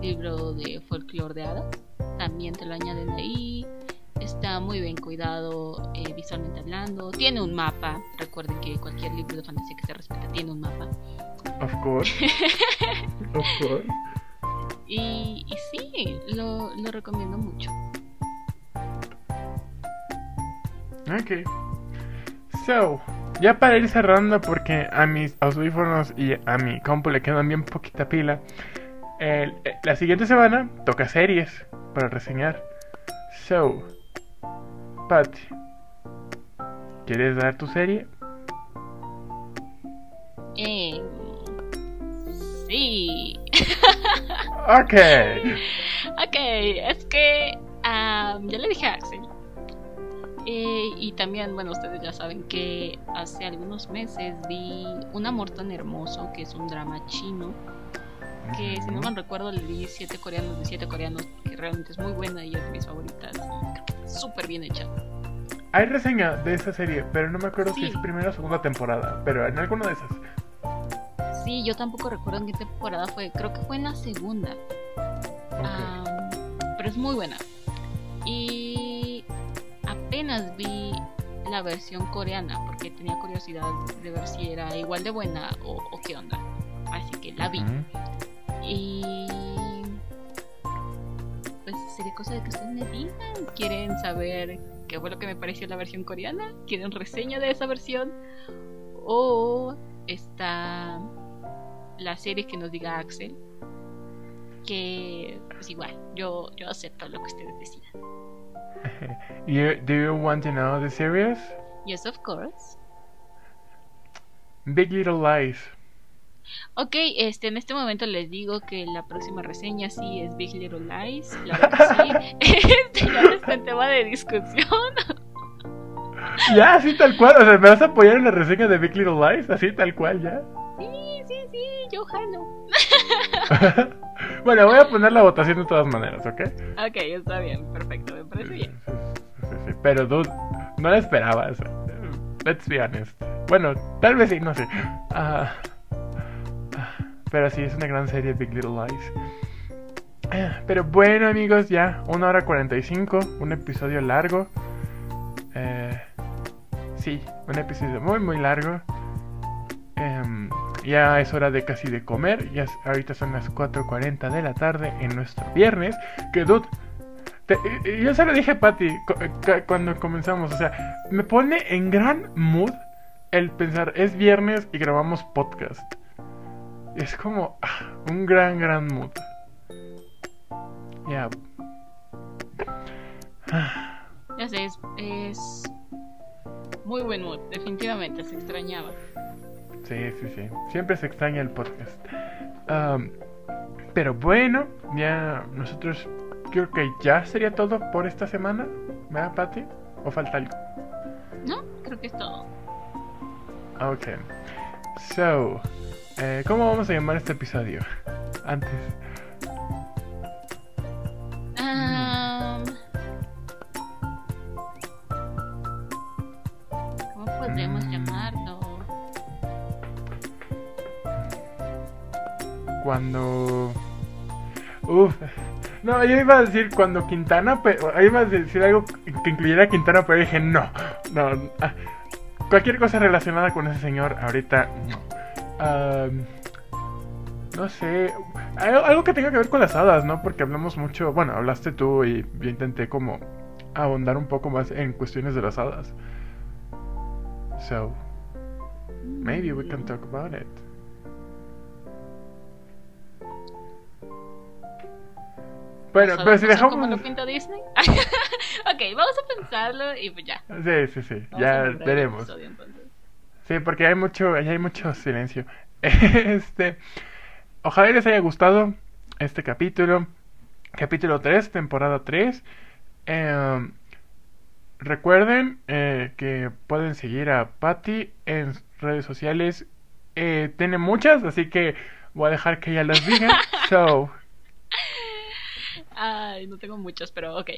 libro de folclore de hadas. También te lo añaden ahí. Está muy bien cuidado eh, visualmente hablando. Tiene un mapa. Recuerden que cualquier libro de fantasía que se respeta tiene un mapa. Of course. of course. Y, y sí, lo, lo recomiendo mucho. Ok. So, ya para ir cerrando, porque a mis audífonos y a mi compu le quedan bien poquita pila. el- eh, la siguiente semana toca series para reseñar. So, Pat, ¿quieres dar tu serie? Eh, sí. Ok. Ok, es que am, ya le dije a Axel. Eh, y también, bueno, ustedes ya saben que hace algunos meses vi Un amor tan hermoso, que es un drama chino. Que si no mal recuerdo, le vi siete coreanos de siete coreanos, que realmente es muy buena y es de mis favoritas. Creo que está súper bien hecha. hay reseña de esa serie, pero no me acuerdo si Sí. es primera o segunda temporada, pero en alguna de esas. Sí, yo tampoco recuerdo en qué temporada fue. Creo que fue en la segunda. Am, pero es muy buena. Y apenas vi la versión coreana porque tenía curiosidad de ver si era igual de buena o, o qué onda. Así que la vi. Y pues sería cosa de que ustedes me digan. ¿Quieren saber qué fue lo que me pareció la versión coreana? ¿Quieren reseña de esa versión? O está la serie que nos diga Axel. Que pues igual, yo, yo acepto lo que ustedes decidan. You, do you want to know the series? Yes, of course. Big Little Lies. Ok, este, en este momento les digo que la próxima reseña sí es Big Little Lies. Claro que sí. Este ya no está en tema de discusión. Ya, así tal cual. O sea, ¿me vas a apoyar en la reseña de Big Little Lies? Así tal cual, ya. Sí, sí, sí, yo jalo. bueno, voy a poner la votación de todas maneras, ¿ok? Ok, está bien, perfecto, me parece bien. Sí, Pero, dude, no la esperabas. Let's be honest. Bueno, tal vez sí, no sé. Ah, ah, pero sí, es una gran serie, Big Little Lies. Pero bueno, amigos, ya, una hora 45, un episodio largo. Eh, sí, un episodio muy, muy largo. Em, ya es hora de casi de comer. Ya ahorita son las 4.40 de la tarde en nuestro viernes. Que, dude, y yo se lo dije a Patty cu- cuando comenzamos. O sea, me pone en gran mood el pensar, es viernes y grabamos podcast. Es como un gran, gran mood. Ya. Ya sé, es, es muy buen mood, definitivamente, se extrañaba. Sí, sí, sí. Siempre se extraña el podcast. Pero bueno, ya nosotros creo que ya sería todo por esta semana. ¿Verdad, Patty? ¿O falta algo? ¿No? Creo que es todo. Ok. So, eh, ¿cómo vamos a llamar este episodio? Antes. ¿Cómo podríamos Mm. llamarlo? Cuando. Uf. No, yo iba a decir cuando Quintana. Pero, iba a decir algo que incluyera a Quintana, pero dije no. No. ah, cualquier cosa relacionada con ese señor, ahorita no. Am, no sé. Algo, que tenga que ver con las hadas, ¿no? Porque hablamos mucho. Bueno, hablaste tú y yo intenté como ahondar un poco más en cuestiones de las hadas. So, maybe we can talk about it. Bueno, ¿Las pero si dejamos. lo pinta Disney? ok, vamos a pensarlo y pues ya. Sí, sí, sí, ya veremos. episodio, entonces. Sí, porque hay mucho, hay mucho silencio. Este, ojalá les haya gustado este capítulo, capítulo 3, temporada 3. Em, recuerden eh, que pueden seguir a Patty en redes sociales. Eh, tiene muchas, así que voy a dejar que ella las diga. So, Ay, no tengo muchos, pero ok.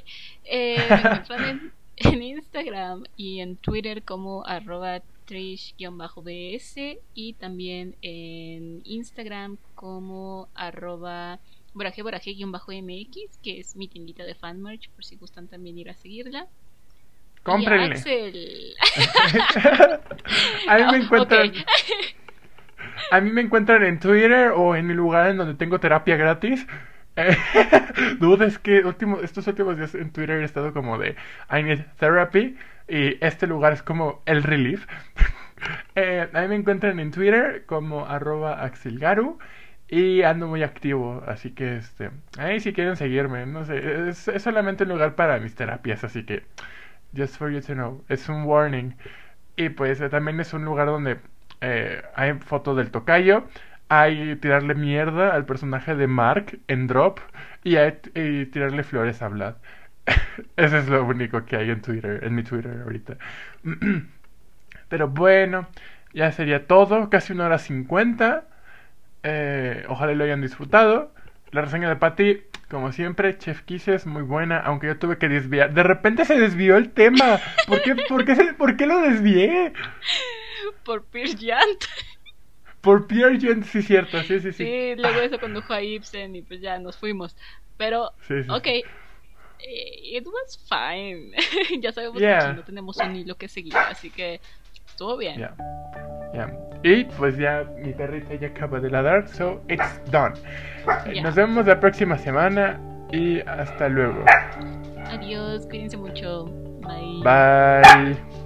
Eh, me encuentran en, en Instagram y en Twitter como arroba trish-bs y también en Instagram como arroba boraje boraje-mx, que es mi tiendita de fan merch, por si gustan también ir a seguirla. Y cómprenle. Axel. A mí me encuentran. Ok. A mí me encuentran en Twitter o en mi lugar en donde tengo terapia gratis. Eh, Dude, es que último, estos últimos días en Twitter he estado como de I need therapy y este lugar es como el relief. Eh, a mí me encuentran en Twitter como arroba axilgaru y ando muy activo, así que este, ahí si quieren seguirme, no sé, es, es solamente un lugar para mis terapias, así que just for you to know, es un warning. Y pues eh, también es un lugar donde eh, hay fotos del tocayo, hay tirarle mierda al personaje de Mark en Drop y hay y tirarle flores a Vlad. Eso es lo único que hay en Twitter, en mi Twitter ahorita. Pero bueno, ya sería todo, casi una hora cincuenta. Eh, ojalá lo hayan disfrutado. La reseña de Patty como siempre, Chef Kiss es muy buena, aunque yo tuve que desviar. De repente se desvió el tema. ¿Por qué, por qué, se- por qué lo desvié? Por Pierre Jant. Por Pierre Gent, sí, cierto, sí, sí, sí. Sí, luego eso condujo a Ibsen y pues ya nos fuimos. Pero, Sí, sí. ok. Eh, It was fine. ya sabemos Yeah. que no tenemos un hilo que seguir, así que estuvo bien. Ya. Ya. Y pues ya mi perrita ya acaba de ladrar, so it's done. Eh. Nos vemos la próxima semana y hasta luego. Adiós, cuídense mucho. Bye. Bye.